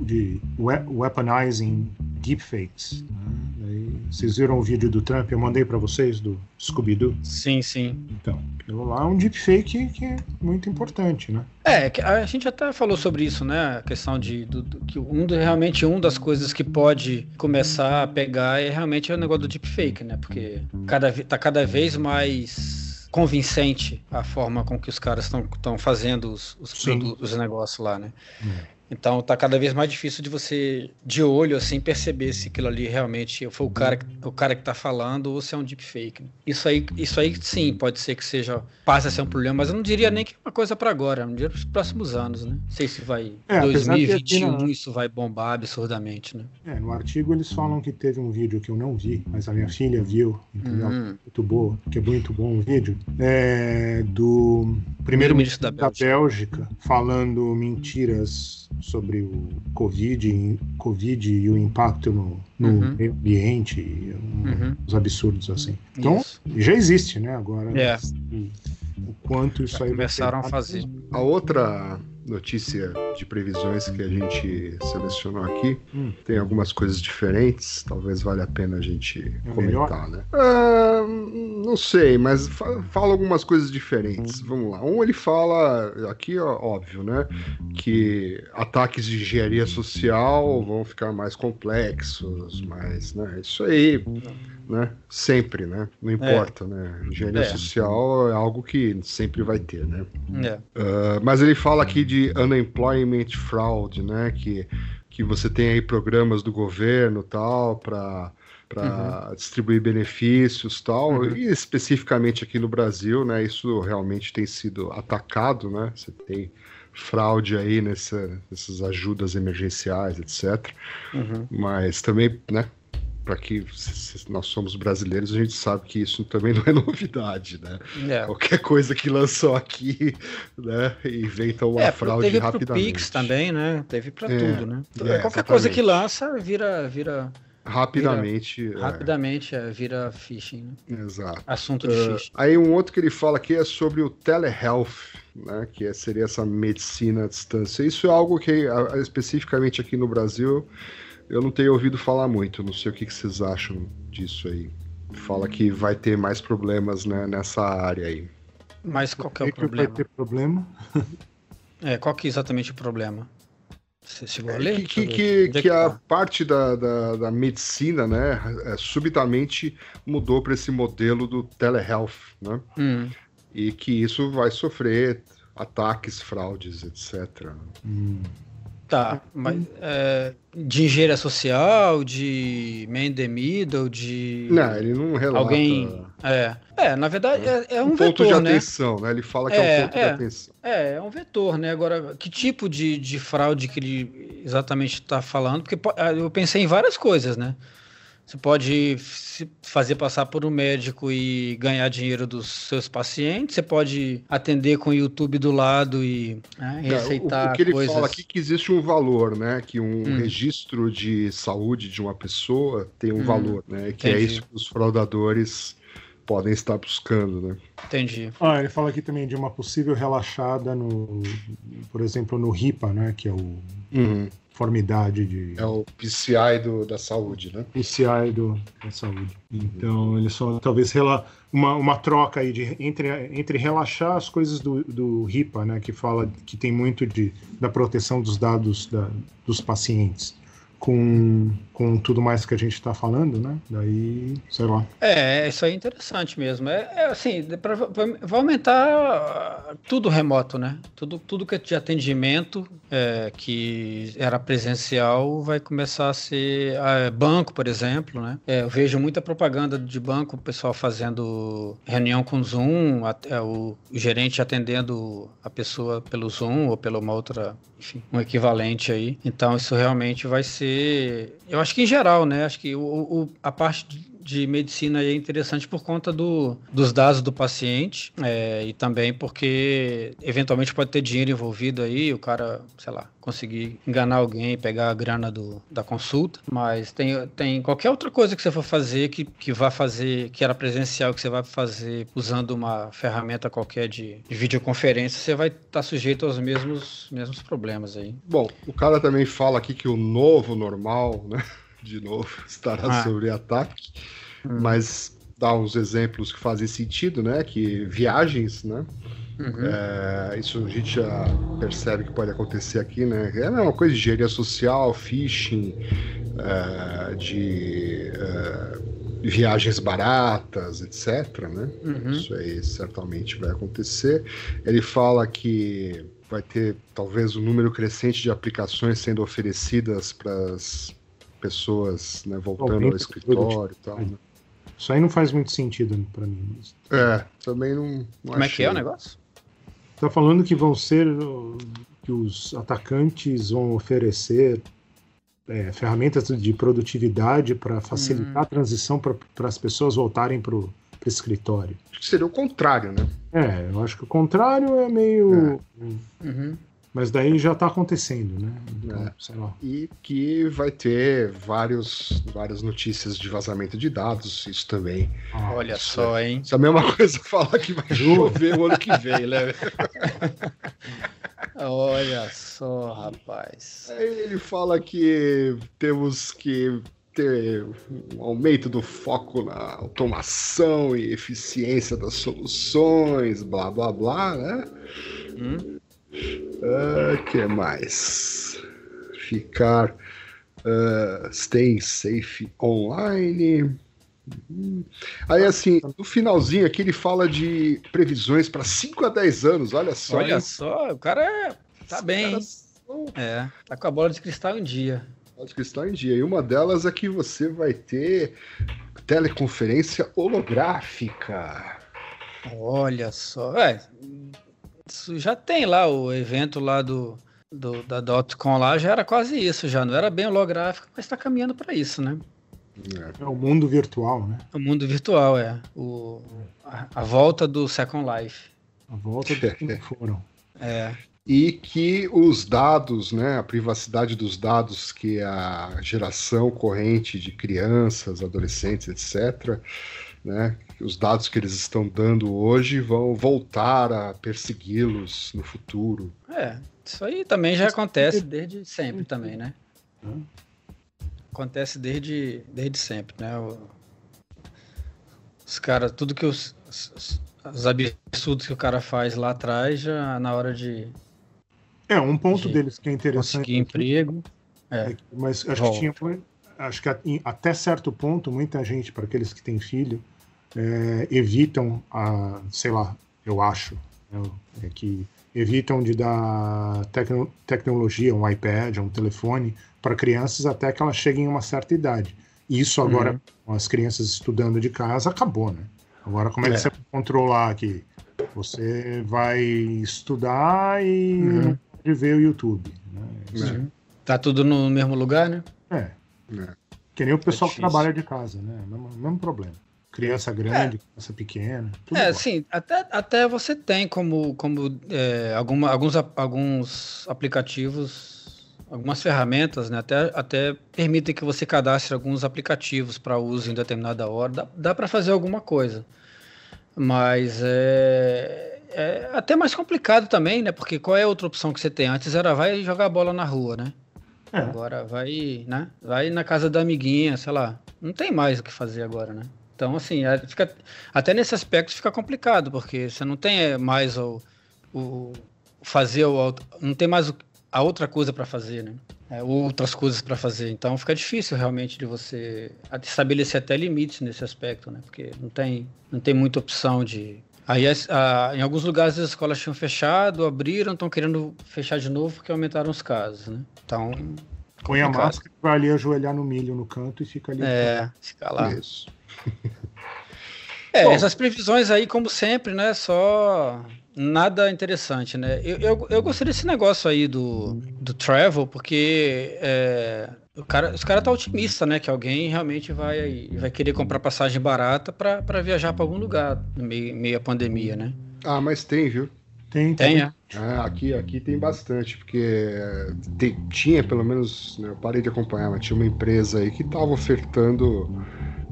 de weaponizing deepfakes. Né? Vocês viram o vídeo do Trump? Eu mandei para vocês do Scooby-Doo? Sim, sim. Então, aquilo lá é um deepfake que é muito importante, né? É, a gente até falou sobre isso, né? A questão de do, do, que um realmente um das coisas que pode começar a pegar é realmente o negócio do deepfake, né? Porque cada, tá cada vez mais convincente a forma com que os caras estão fazendo os, os produtos, os negócios lá, né? Hum. Então tá cada vez mais difícil de você, de olho, assim, perceber se aquilo ali realmente foi o cara, o cara que tá falando ou se é um deepfake. Isso aí, isso aí sim, pode ser que seja, passe a ser um problema, mas eu não diria nem que é uma coisa para agora, não diria para os próximos anos, né? Não sei se vai, é, 2021 isso vai bombar absurdamente, né? É, no artigo eles falam que teve um vídeo que eu não vi, mas a minha filha viu, entendeu? Uhum. Muito boa, que é muito bom o vídeo, é do primeiro-ministro da, da Bélgica falando mentiras sobre o Covid, COVID e o impacto no, no uhum. meio ambiente, uhum. os absurdos assim. Então, isso. já existe, né? Agora, é. o quanto isso já aí começaram a fazer. A outra notícia de previsões que a gente selecionou aqui. Hum. Tem algumas coisas diferentes, talvez valha a pena a gente é comentar, melhor? né? Ah, não sei, mas fala algumas coisas diferentes. Hum. Vamos lá. Um, ele fala, aqui, ó, óbvio, né? Que ataques de engenharia social vão ficar mais complexos, mais, né? Isso aí né? Sempre, né? Não importa, é. né? Engenharia é. social é algo que sempre vai ter, né? É. Uh, mas ele fala aqui de unemployment fraud, né? Que, que você tem aí programas do governo tal para para uhum. distribuir benefícios tal uhum. e especificamente aqui no Brasil né isso realmente tem sido atacado né você tem fraude aí nessa, nessas ajudas emergenciais etc uhum. mas também né para que nós somos brasileiros, a gente sabe que isso também [LAUGHS] não é novidade, né? É. Qualquer coisa que lançou aqui, né, inventa uma é, fraude teve rapidamente. Teve Pix também, né? Teve para é, tudo, né? É, Qualquer exatamente. coisa que lança vira vira rapidamente vira, é. rapidamente é, vira phishing. Né? Exato. Assunto de uh, phishing. Aí um outro que ele fala aqui é sobre o telehealth, né? Que seria essa medicina à distância. Isso é algo que especificamente aqui no Brasil eu não tenho ouvido falar muito, não sei o que, que vocês acham disso aí. Fala que vai ter mais problemas né, nessa área aí. Mas qual que é o problema? Vai ter problema? é, qual que é exatamente o problema? Você chegou a é, ler? Que, que, que, que a parte da, da, da, medicina, né, é, subitamente mudou para esse modelo do telehealth, né? Hum. E que isso vai sofrer ataques, fraudes, etc. Hum. Tá, mas é, de engenharia social, de man the middle, de. Não, ele não relata. Alguém. É, é na verdade é, é um, um vetor. Ponto de né? atenção, né? Ele fala que é, é um ponto é, de atenção. É, é um vetor, né? Agora, que tipo de, de fraude que ele exatamente está falando? Porque eu pensei em várias coisas, né? Você pode se fazer passar por um médico e ganhar dinheiro dos seus pacientes. Você pode atender com o YouTube do lado e né, receitar o, o, que ele coisas. fala aqui é que existe um valor, né? Que um hum. registro de saúde de uma pessoa tem um hum. valor, né? Que é Entendi. é isso que os fraudadores podem estar buscando, né? Entendi. Ah, ele fala aqui também de uma possível relaxada no, por exemplo, no RIPA, né? Que é o uhum conformidade de. É o PCI do, da saúde, né? PCI do, da saúde. Então, ele só talvez rela, uma, uma troca aí de, entre, entre relaxar as coisas do, do RIPA, né? Que fala que tem muito de, da proteção dos dados da, dos pacientes. com, com tudo mais que a gente está falando, né? Daí, sei lá. É, isso aí é interessante mesmo. É, é assim, pra, pra, vai aumentar tudo remoto, né? Tudo, tudo que é de atendimento é, que era presencial vai começar a ser é, banco, por exemplo, né? É, eu vejo muita propaganda de banco, o pessoal fazendo reunião com Zoom, é, o, o gerente atendendo a pessoa pelo Zoom ou pela uma outra, enfim, um equivalente aí. Então isso realmente vai ser, eu acho que em geral, né? Acho que o, o a parte de medicina é interessante por conta do, dos dados do paciente é, e também porque eventualmente pode ter dinheiro envolvido aí, o cara, sei lá, conseguir enganar alguém, pegar a grana do, da consulta, mas tem, tem qualquer outra coisa que você for fazer que, que vá fazer, que era presencial, que você vai fazer usando uma ferramenta qualquer de, de videoconferência, você vai estar tá sujeito aos mesmos, mesmos problemas aí. Bom, o cara também fala aqui que o novo normal, né? De novo, [LAUGHS] estará ah. sobre ataque. Hum. Mas dá uns exemplos que fazem sentido, né? Que viagens, né? Uhum. É, isso a gente já percebe que pode acontecer aqui, né? É uma coisa de engenharia social, phishing, é, de é, viagens baratas, etc. Né? Uhum. Isso aí certamente vai acontecer. Ele fala que vai ter talvez um número crescente de aplicações sendo oferecidas para as pessoas né, voltando ao escritório e tal. Né? Isso aí não faz muito sentido para mim. Mas... É, também não. não Como achei. é que é o negócio? Tá falando que vão ser. que os atacantes vão oferecer é, ferramentas de produtividade para facilitar hum. a transição para as pessoas voltarem para o escritório. Acho que seria o contrário, né? É, eu acho que o contrário é meio. É. Uhum. Mas daí já está acontecendo, né? Então, é. sei lá. E que vai ter vários, várias notícias de vazamento de dados, isso também. Ah, Olha isso só, é, hein? Isso é a mesma coisa [LAUGHS] falar que vai chover o ano que vem, né? [LAUGHS] Olha só, rapaz. Aí ele fala que temos que ter um aumento do foco na automação e eficiência das soluções, blá blá blá, né? Hum? Uh, que mais? Ficar uh, stay safe online. Uhum. Aí, assim, no finalzinho aqui ele fala de previsões para 5 a 10 anos. Olha só. Olha hein? só, o cara é... tá Os bem. São... É, tá com a bola de cristal em dia. Bola de cristal em dia. E uma delas é que você vai ter teleconferência holográfica. Olha só. É, já tem lá o evento lá do, do da Dotcom lá, já era quase isso, já não era bem holográfico, mas está caminhando para isso, né? É o mundo virtual, né? O mundo virtual, é. O, a, a volta do Second Life. A volta do que foram. [LAUGHS] É. E que os dados, né, a privacidade dos dados que a geração corrente de crianças, adolescentes, etc., né, os dados que eles estão dando hoje vão voltar a persegui-los no futuro. É, isso aí também já acontece desde sempre também, né? Acontece desde, desde sempre, né? O, os caras, tudo que os, os, os, absurdos que o cara faz lá atrás, já na hora de. É, um ponto de deles que é interessante. Conseguir emprego. É. é mas acho Volta. que tinha. Acho que até certo ponto, muita gente, para aqueles que têm filho, é, evitam a, sei lá, eu acho, né, é que evitam de dar tecno, tecnologia, um iPad, um telefone para crianças até que elas cheguem a uma certa idade. Isso agora, uhum. com as crianças estudando de casa, acabou, né? Agora, como é, é. que você vai controlar aqui? Você vai estudar e uhum. ver o YouTube. Né? Uhum. Tá tudo no mesmo lugar, né? É. é. Que nem o pessoal é que trabalha de casa, né? Mesmo, mesmo problema criança grande, é. criança pequena. é, igual. sim, até, até você tem como, como é, alguma, alguns, alguns aplicativos, algumas ferramentas, né, até, até permitem que você cadastre alguns aplicativos para uso em determinada hora. Dá, dá para fazer alguma coisa. Mas é, é até mais complicado também, né? Porque qual é a outra opção que você tem? Antes era vai jogar bola na rua, né? É. Agora vai, né? Vai na casa da amiguinha, sei lá. Não tem mais o que fazer agora, né? Então, assim, é, fica, até nesse aspecto fica complicado, porque você não tem é, mais o, o fazer o. Não tem mais o, há outra coisa para fazer, né? É, outras coisas para fazer. Então fica difícil realmente de você estabelecer até limites nesse aspecto, né? Porque não tem, não tem muita opção de. Aí a, em alguns lugares as escolas tinham fechado, abriram, estão querendo fechar de novo porque aumentaram os casos, né? Então. Põe a máscara, vai ali ajoelhar no milho no canto e fica ali. É, fica lá. Isso. [LAUGHS] É, Bom. essas previsões aí, como sempre, né? Só nada interessante, né? Eu, eu, eu gostei desse negócio aí do, do travel, porque é, o cara, os caras tá otimista, né? Que alguém realmente vai, vai querer comprar passagem barata para viajar para algum lugar no meio, meio à pandemia, né? Ah, mas tem, viu? Tem, Tem, é? É, aqui, aqui tem bastante, porque tem- tinha, pelo menos, né, eu parei de acompanhar, mas tinha uma empresa aí que estava ofertando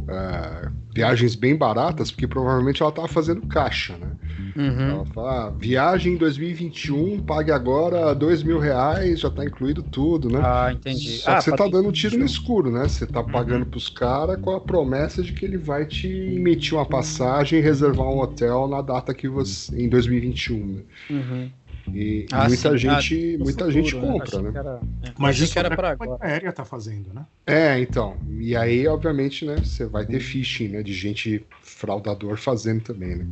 é, viagens bem baratas, porque provavelmente ela estava fazendo caixa, né? Uhum. Ela fala, ah, viagem em 2021, pague agora dois mil reais, já tá incluído tudo, né? Ah, entendi. Só ah, que você tá ter- dando um tiro no escuro, né? Você tá pagando pros caras com a promessa de que ele vai te emitir uma passagem e reservar um hotel na data que você. em 2021. Né? Uhum. E Ah, muita sim. gente, No muita futuro, gente compra, né? que era- é, Mas isso que era a para agora. aérea tá fazendo, né? É, então. E aí, obviamente, né? Você vai ter phishing, né? De gente fraudador fazendo também, né?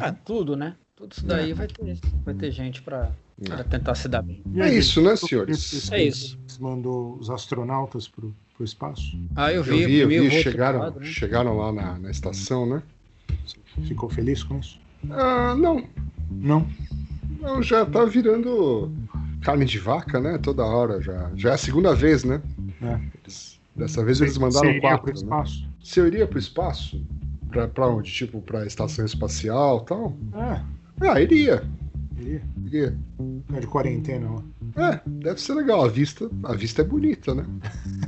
Ah, tudo, né? Tudo isso daí vai ter, vai ter gente para É. tentar se dar bem. É isso, né, senhores? É isso. Mandou os astronautas pro, pro espaço. Ah, eu Eu vi, vi, eu vi, chegaram, tripulado, né? chegaram lá na, na estação, né? Ficou feliz com isso? Ah, não, Não. Não, já tá virando carne de vaca, né? Toda hora já. Já é a segunda vez, né? É. Eles- dessa vez eles mandaram Você iria quatro, pro né? espaço? Você iria pro espaço? Pra, pra onde? Tipo, pra estação espacial e tal? É, Ah, iria. iria. iria. É de quarentena, ó. É, deve ser legal. A vista, a vista é bonita, né?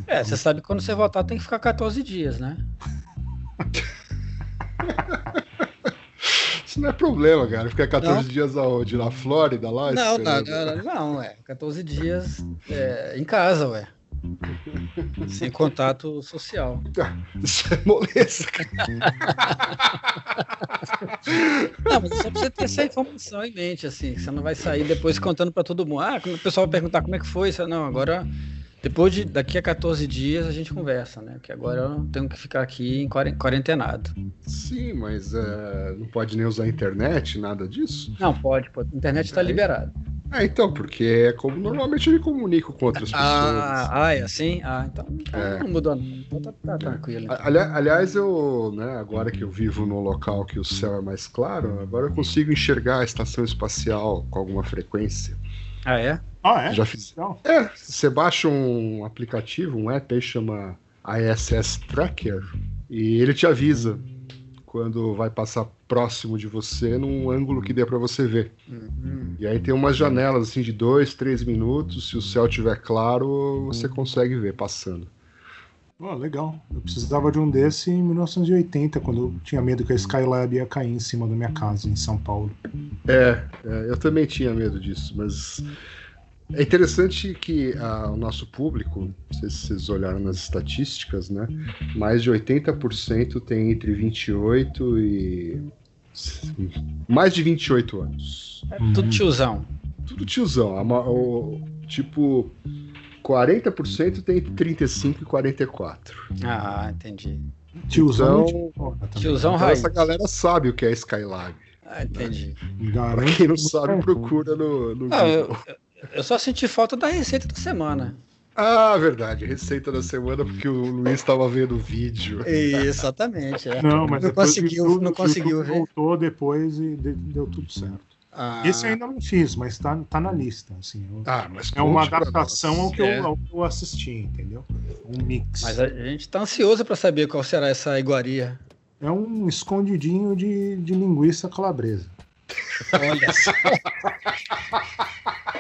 É, você sabe que quando você voltar tem que ficar 14 dias, né? [LAUGHS] Isso não é problema, cara. Ficar 14 Não. dias aonde? Na Flórida, lá? Não, não, esperando? não, não, ué. 14 dias é, em casa, ué. Sem contato social. [LAUGHS] Isso é moleza, cara. Não, mas é só pra você ter essa informação em mente, assim. Você não vai sair depois contando pra todo mundo. Ah, quando o pessoal vai perguntar como é que foi. Você, não, agora, depois de daqui a 14 dias a gente conversa, né? Porque agora eu tenho que ficar aqui em quaren- quarentenado. Sim, mas é, não pode nem usar a internet, nada disso. Não, pode, pode. A internet tá É. liberada. É, então, porque é como normalmente eu me comunico com outras pessoas. Ah, ah, é assim? Ah, então, então É. não mudou não. Então tá, tá tranquilo. então. Ali- aliás, eu, né, agora que eu vivo num local que o céu é mais claro, agora eu consigo enxergar a estação espacial com alguma frequência. Ah, é? Ah, é? Já fiz. Então, É, você baixa um aplicativo, um app aí chama ISS Tracker, e ele te avisa quando vai passar próximo de você num ângulo que dê pra você ver. Uhum. E aí tem umas janelas assim de dois, três minutos. Se o céu estiver claro, você consegue ver passando. ó, legal. Eu precisava de um desse em 1980, quando eu tinha medo que a Skylab ia cair em cima da minha casa, em São Paulo. É, é, eu também tinha medo disso, mas é interessante que ah, o nosso público, não sei se vocês olharam nas estatísticas, né? Mais de 80% tem entre 28 e. Mais de 28 anos. É tudo tiozão. Tudo tiozão. A ma- o- tipo, 40% tem entre 35 e 44. Ah, entendi. Tiozão, Então- de porra também. Tiozão Então raiz. essa galera sabe o que é Skylab. Ah, entendi. Pra Garanto quem não sabe, é. procura no, no Não, eu, Google. Eu só senti falta da receita da semana. Ah, verdade. Receita da semana, porque o Luiz estava vendo o vídeo. Exatamente, é. Não, mas não depois conseguiu, o YouTube- não conseguiu ver. voltou depois e de- deu tudo certo. Ah, Esse eu ainda não fiz, mas tá, tá na lista. Assim, eu- Ah, mas é uma adaptação ao que, É. eu, ao que eu assisti, entendeu? Um mix. Mas a gente tá ansioso pra saber qual será essa iguaria. É um escondidinho de, de linguiça calabresa. Olha só. [LAUGHS]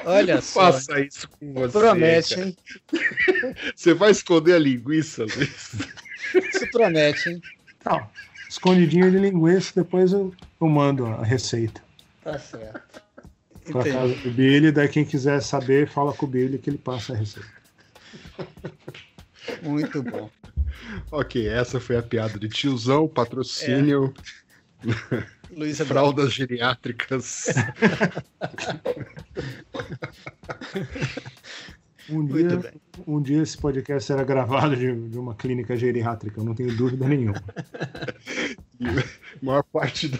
Olha só. Faça isso com você. Promete, cara. hein? [LAUGHS] Você vai esconder a linguiça, Luiz? Isso promete, hein? Não, escondidinho de linguiça, depois eu, eu mando a receita Tá certo. pra Entendi. casa do Billy. Daí quem quiser saber, fala com o Billy que ele passa a receita. Muito bom. ok, essa foi a piada de tiozão, patrocínio, Luiz [LAUGHS] Eduardo. fraldas geriátricas. [LAUGHS] Um dia, um dia esse podcast será gravado de, de uma clínica geriátrica, eu não tenho dúvida nenhuma. [LAUGHS] E a maior parte do.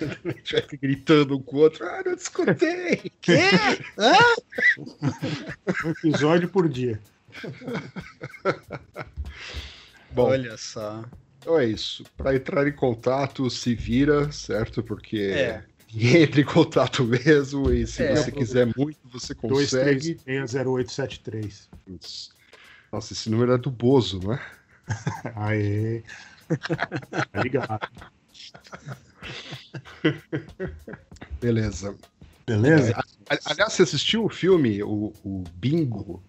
A gente vai ficar gritando um com o outro. Ah, não escutei! [LAUGHS] Quê? Um episódio por dia. Bom, Olha só. Então é isso. Para entrar em contato, se vira, certo? Porque É. [LAUGHS] ninguém entra em contato mesmo. E se É. você quiser muito, você consegue. 2360873. Nossa, esse número é do Bozo, não é? [LAUGHS] Aê. [LAUGHS] Tá ligado. Beleza. Beleza? A- Aliás, você assistiu o filme, o, o Bingo?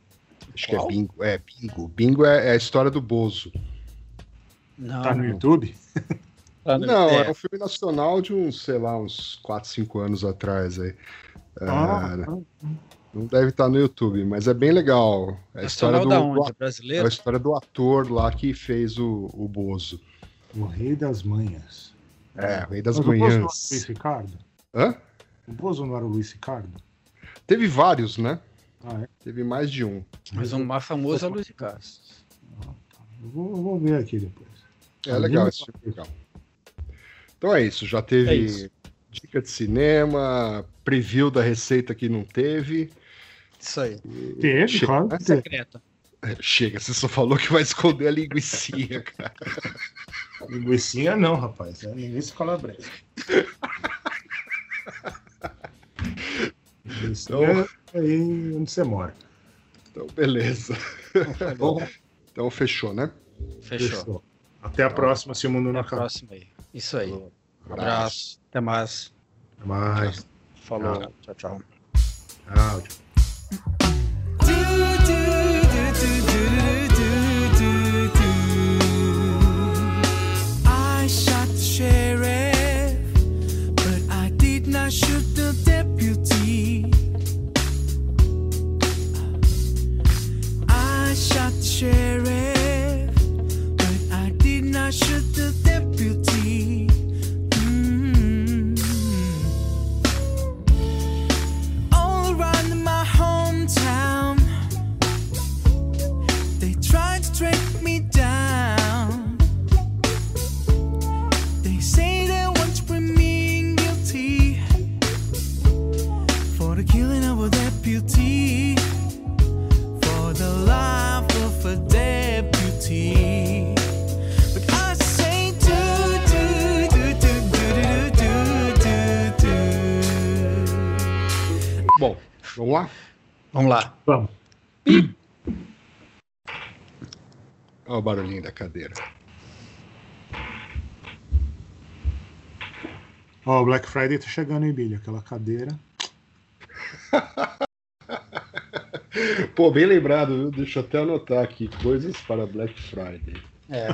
Acho que é Qual? Bingo. É, Bingo. Bingo é, é a história do Bozo. Não, Tá no YouTube? [LAUGHS] tá no- Não, é, é um filme nacional de uns, sei lá, uns 4, 5 anos atrás aí. Ah, Não deve estar no YouTube, mas é bem legal. É a história do, da do onde? a- é a história do ator lá que fez o, o Bozo. o Rei das Manhas. É, o Rei das Mas o Bozo não era o. Luiz Ricardo? Hã? O Bozo não era o Luiz Ricardo? Teve vários, né? Ah, é? Teve mais de um. Mas o mais famoso é o Luiz Ricardo. Tá. Eu vou, eu vou ver aqui depois. É Ah, legal, esse filme é legal. Então é isso, já É teve isso. dica de cinema, preview da receita que não teve. Isso aí. Teve, Chega, claro né? Secreta. É, Chega, você só falou que vai esconder a linguiça, [LAUGHS] cara. Linguicinha não, rapaz. É linguiça calabresa. É aí onde você mora. Então, beleza. Bom, Então fechou, né? Fechou. fechou. Até a próxima, se o mundo Até não a acabar. próxima aí. Isso aí. Um Abraço. Até mais. Até mais. Falou. Tchau, tchau. Tchau. I vamos lá? Vamos lá. Vamos. Olha o barulhinho da cadeira. Ó, o Black Friday tá chegando, hein, Billy? Aquela cadeira. [LAUGHS] Pô, bem lembrado, viu? Deixa eu até anotar aqui. Coisas para Black Friday. É.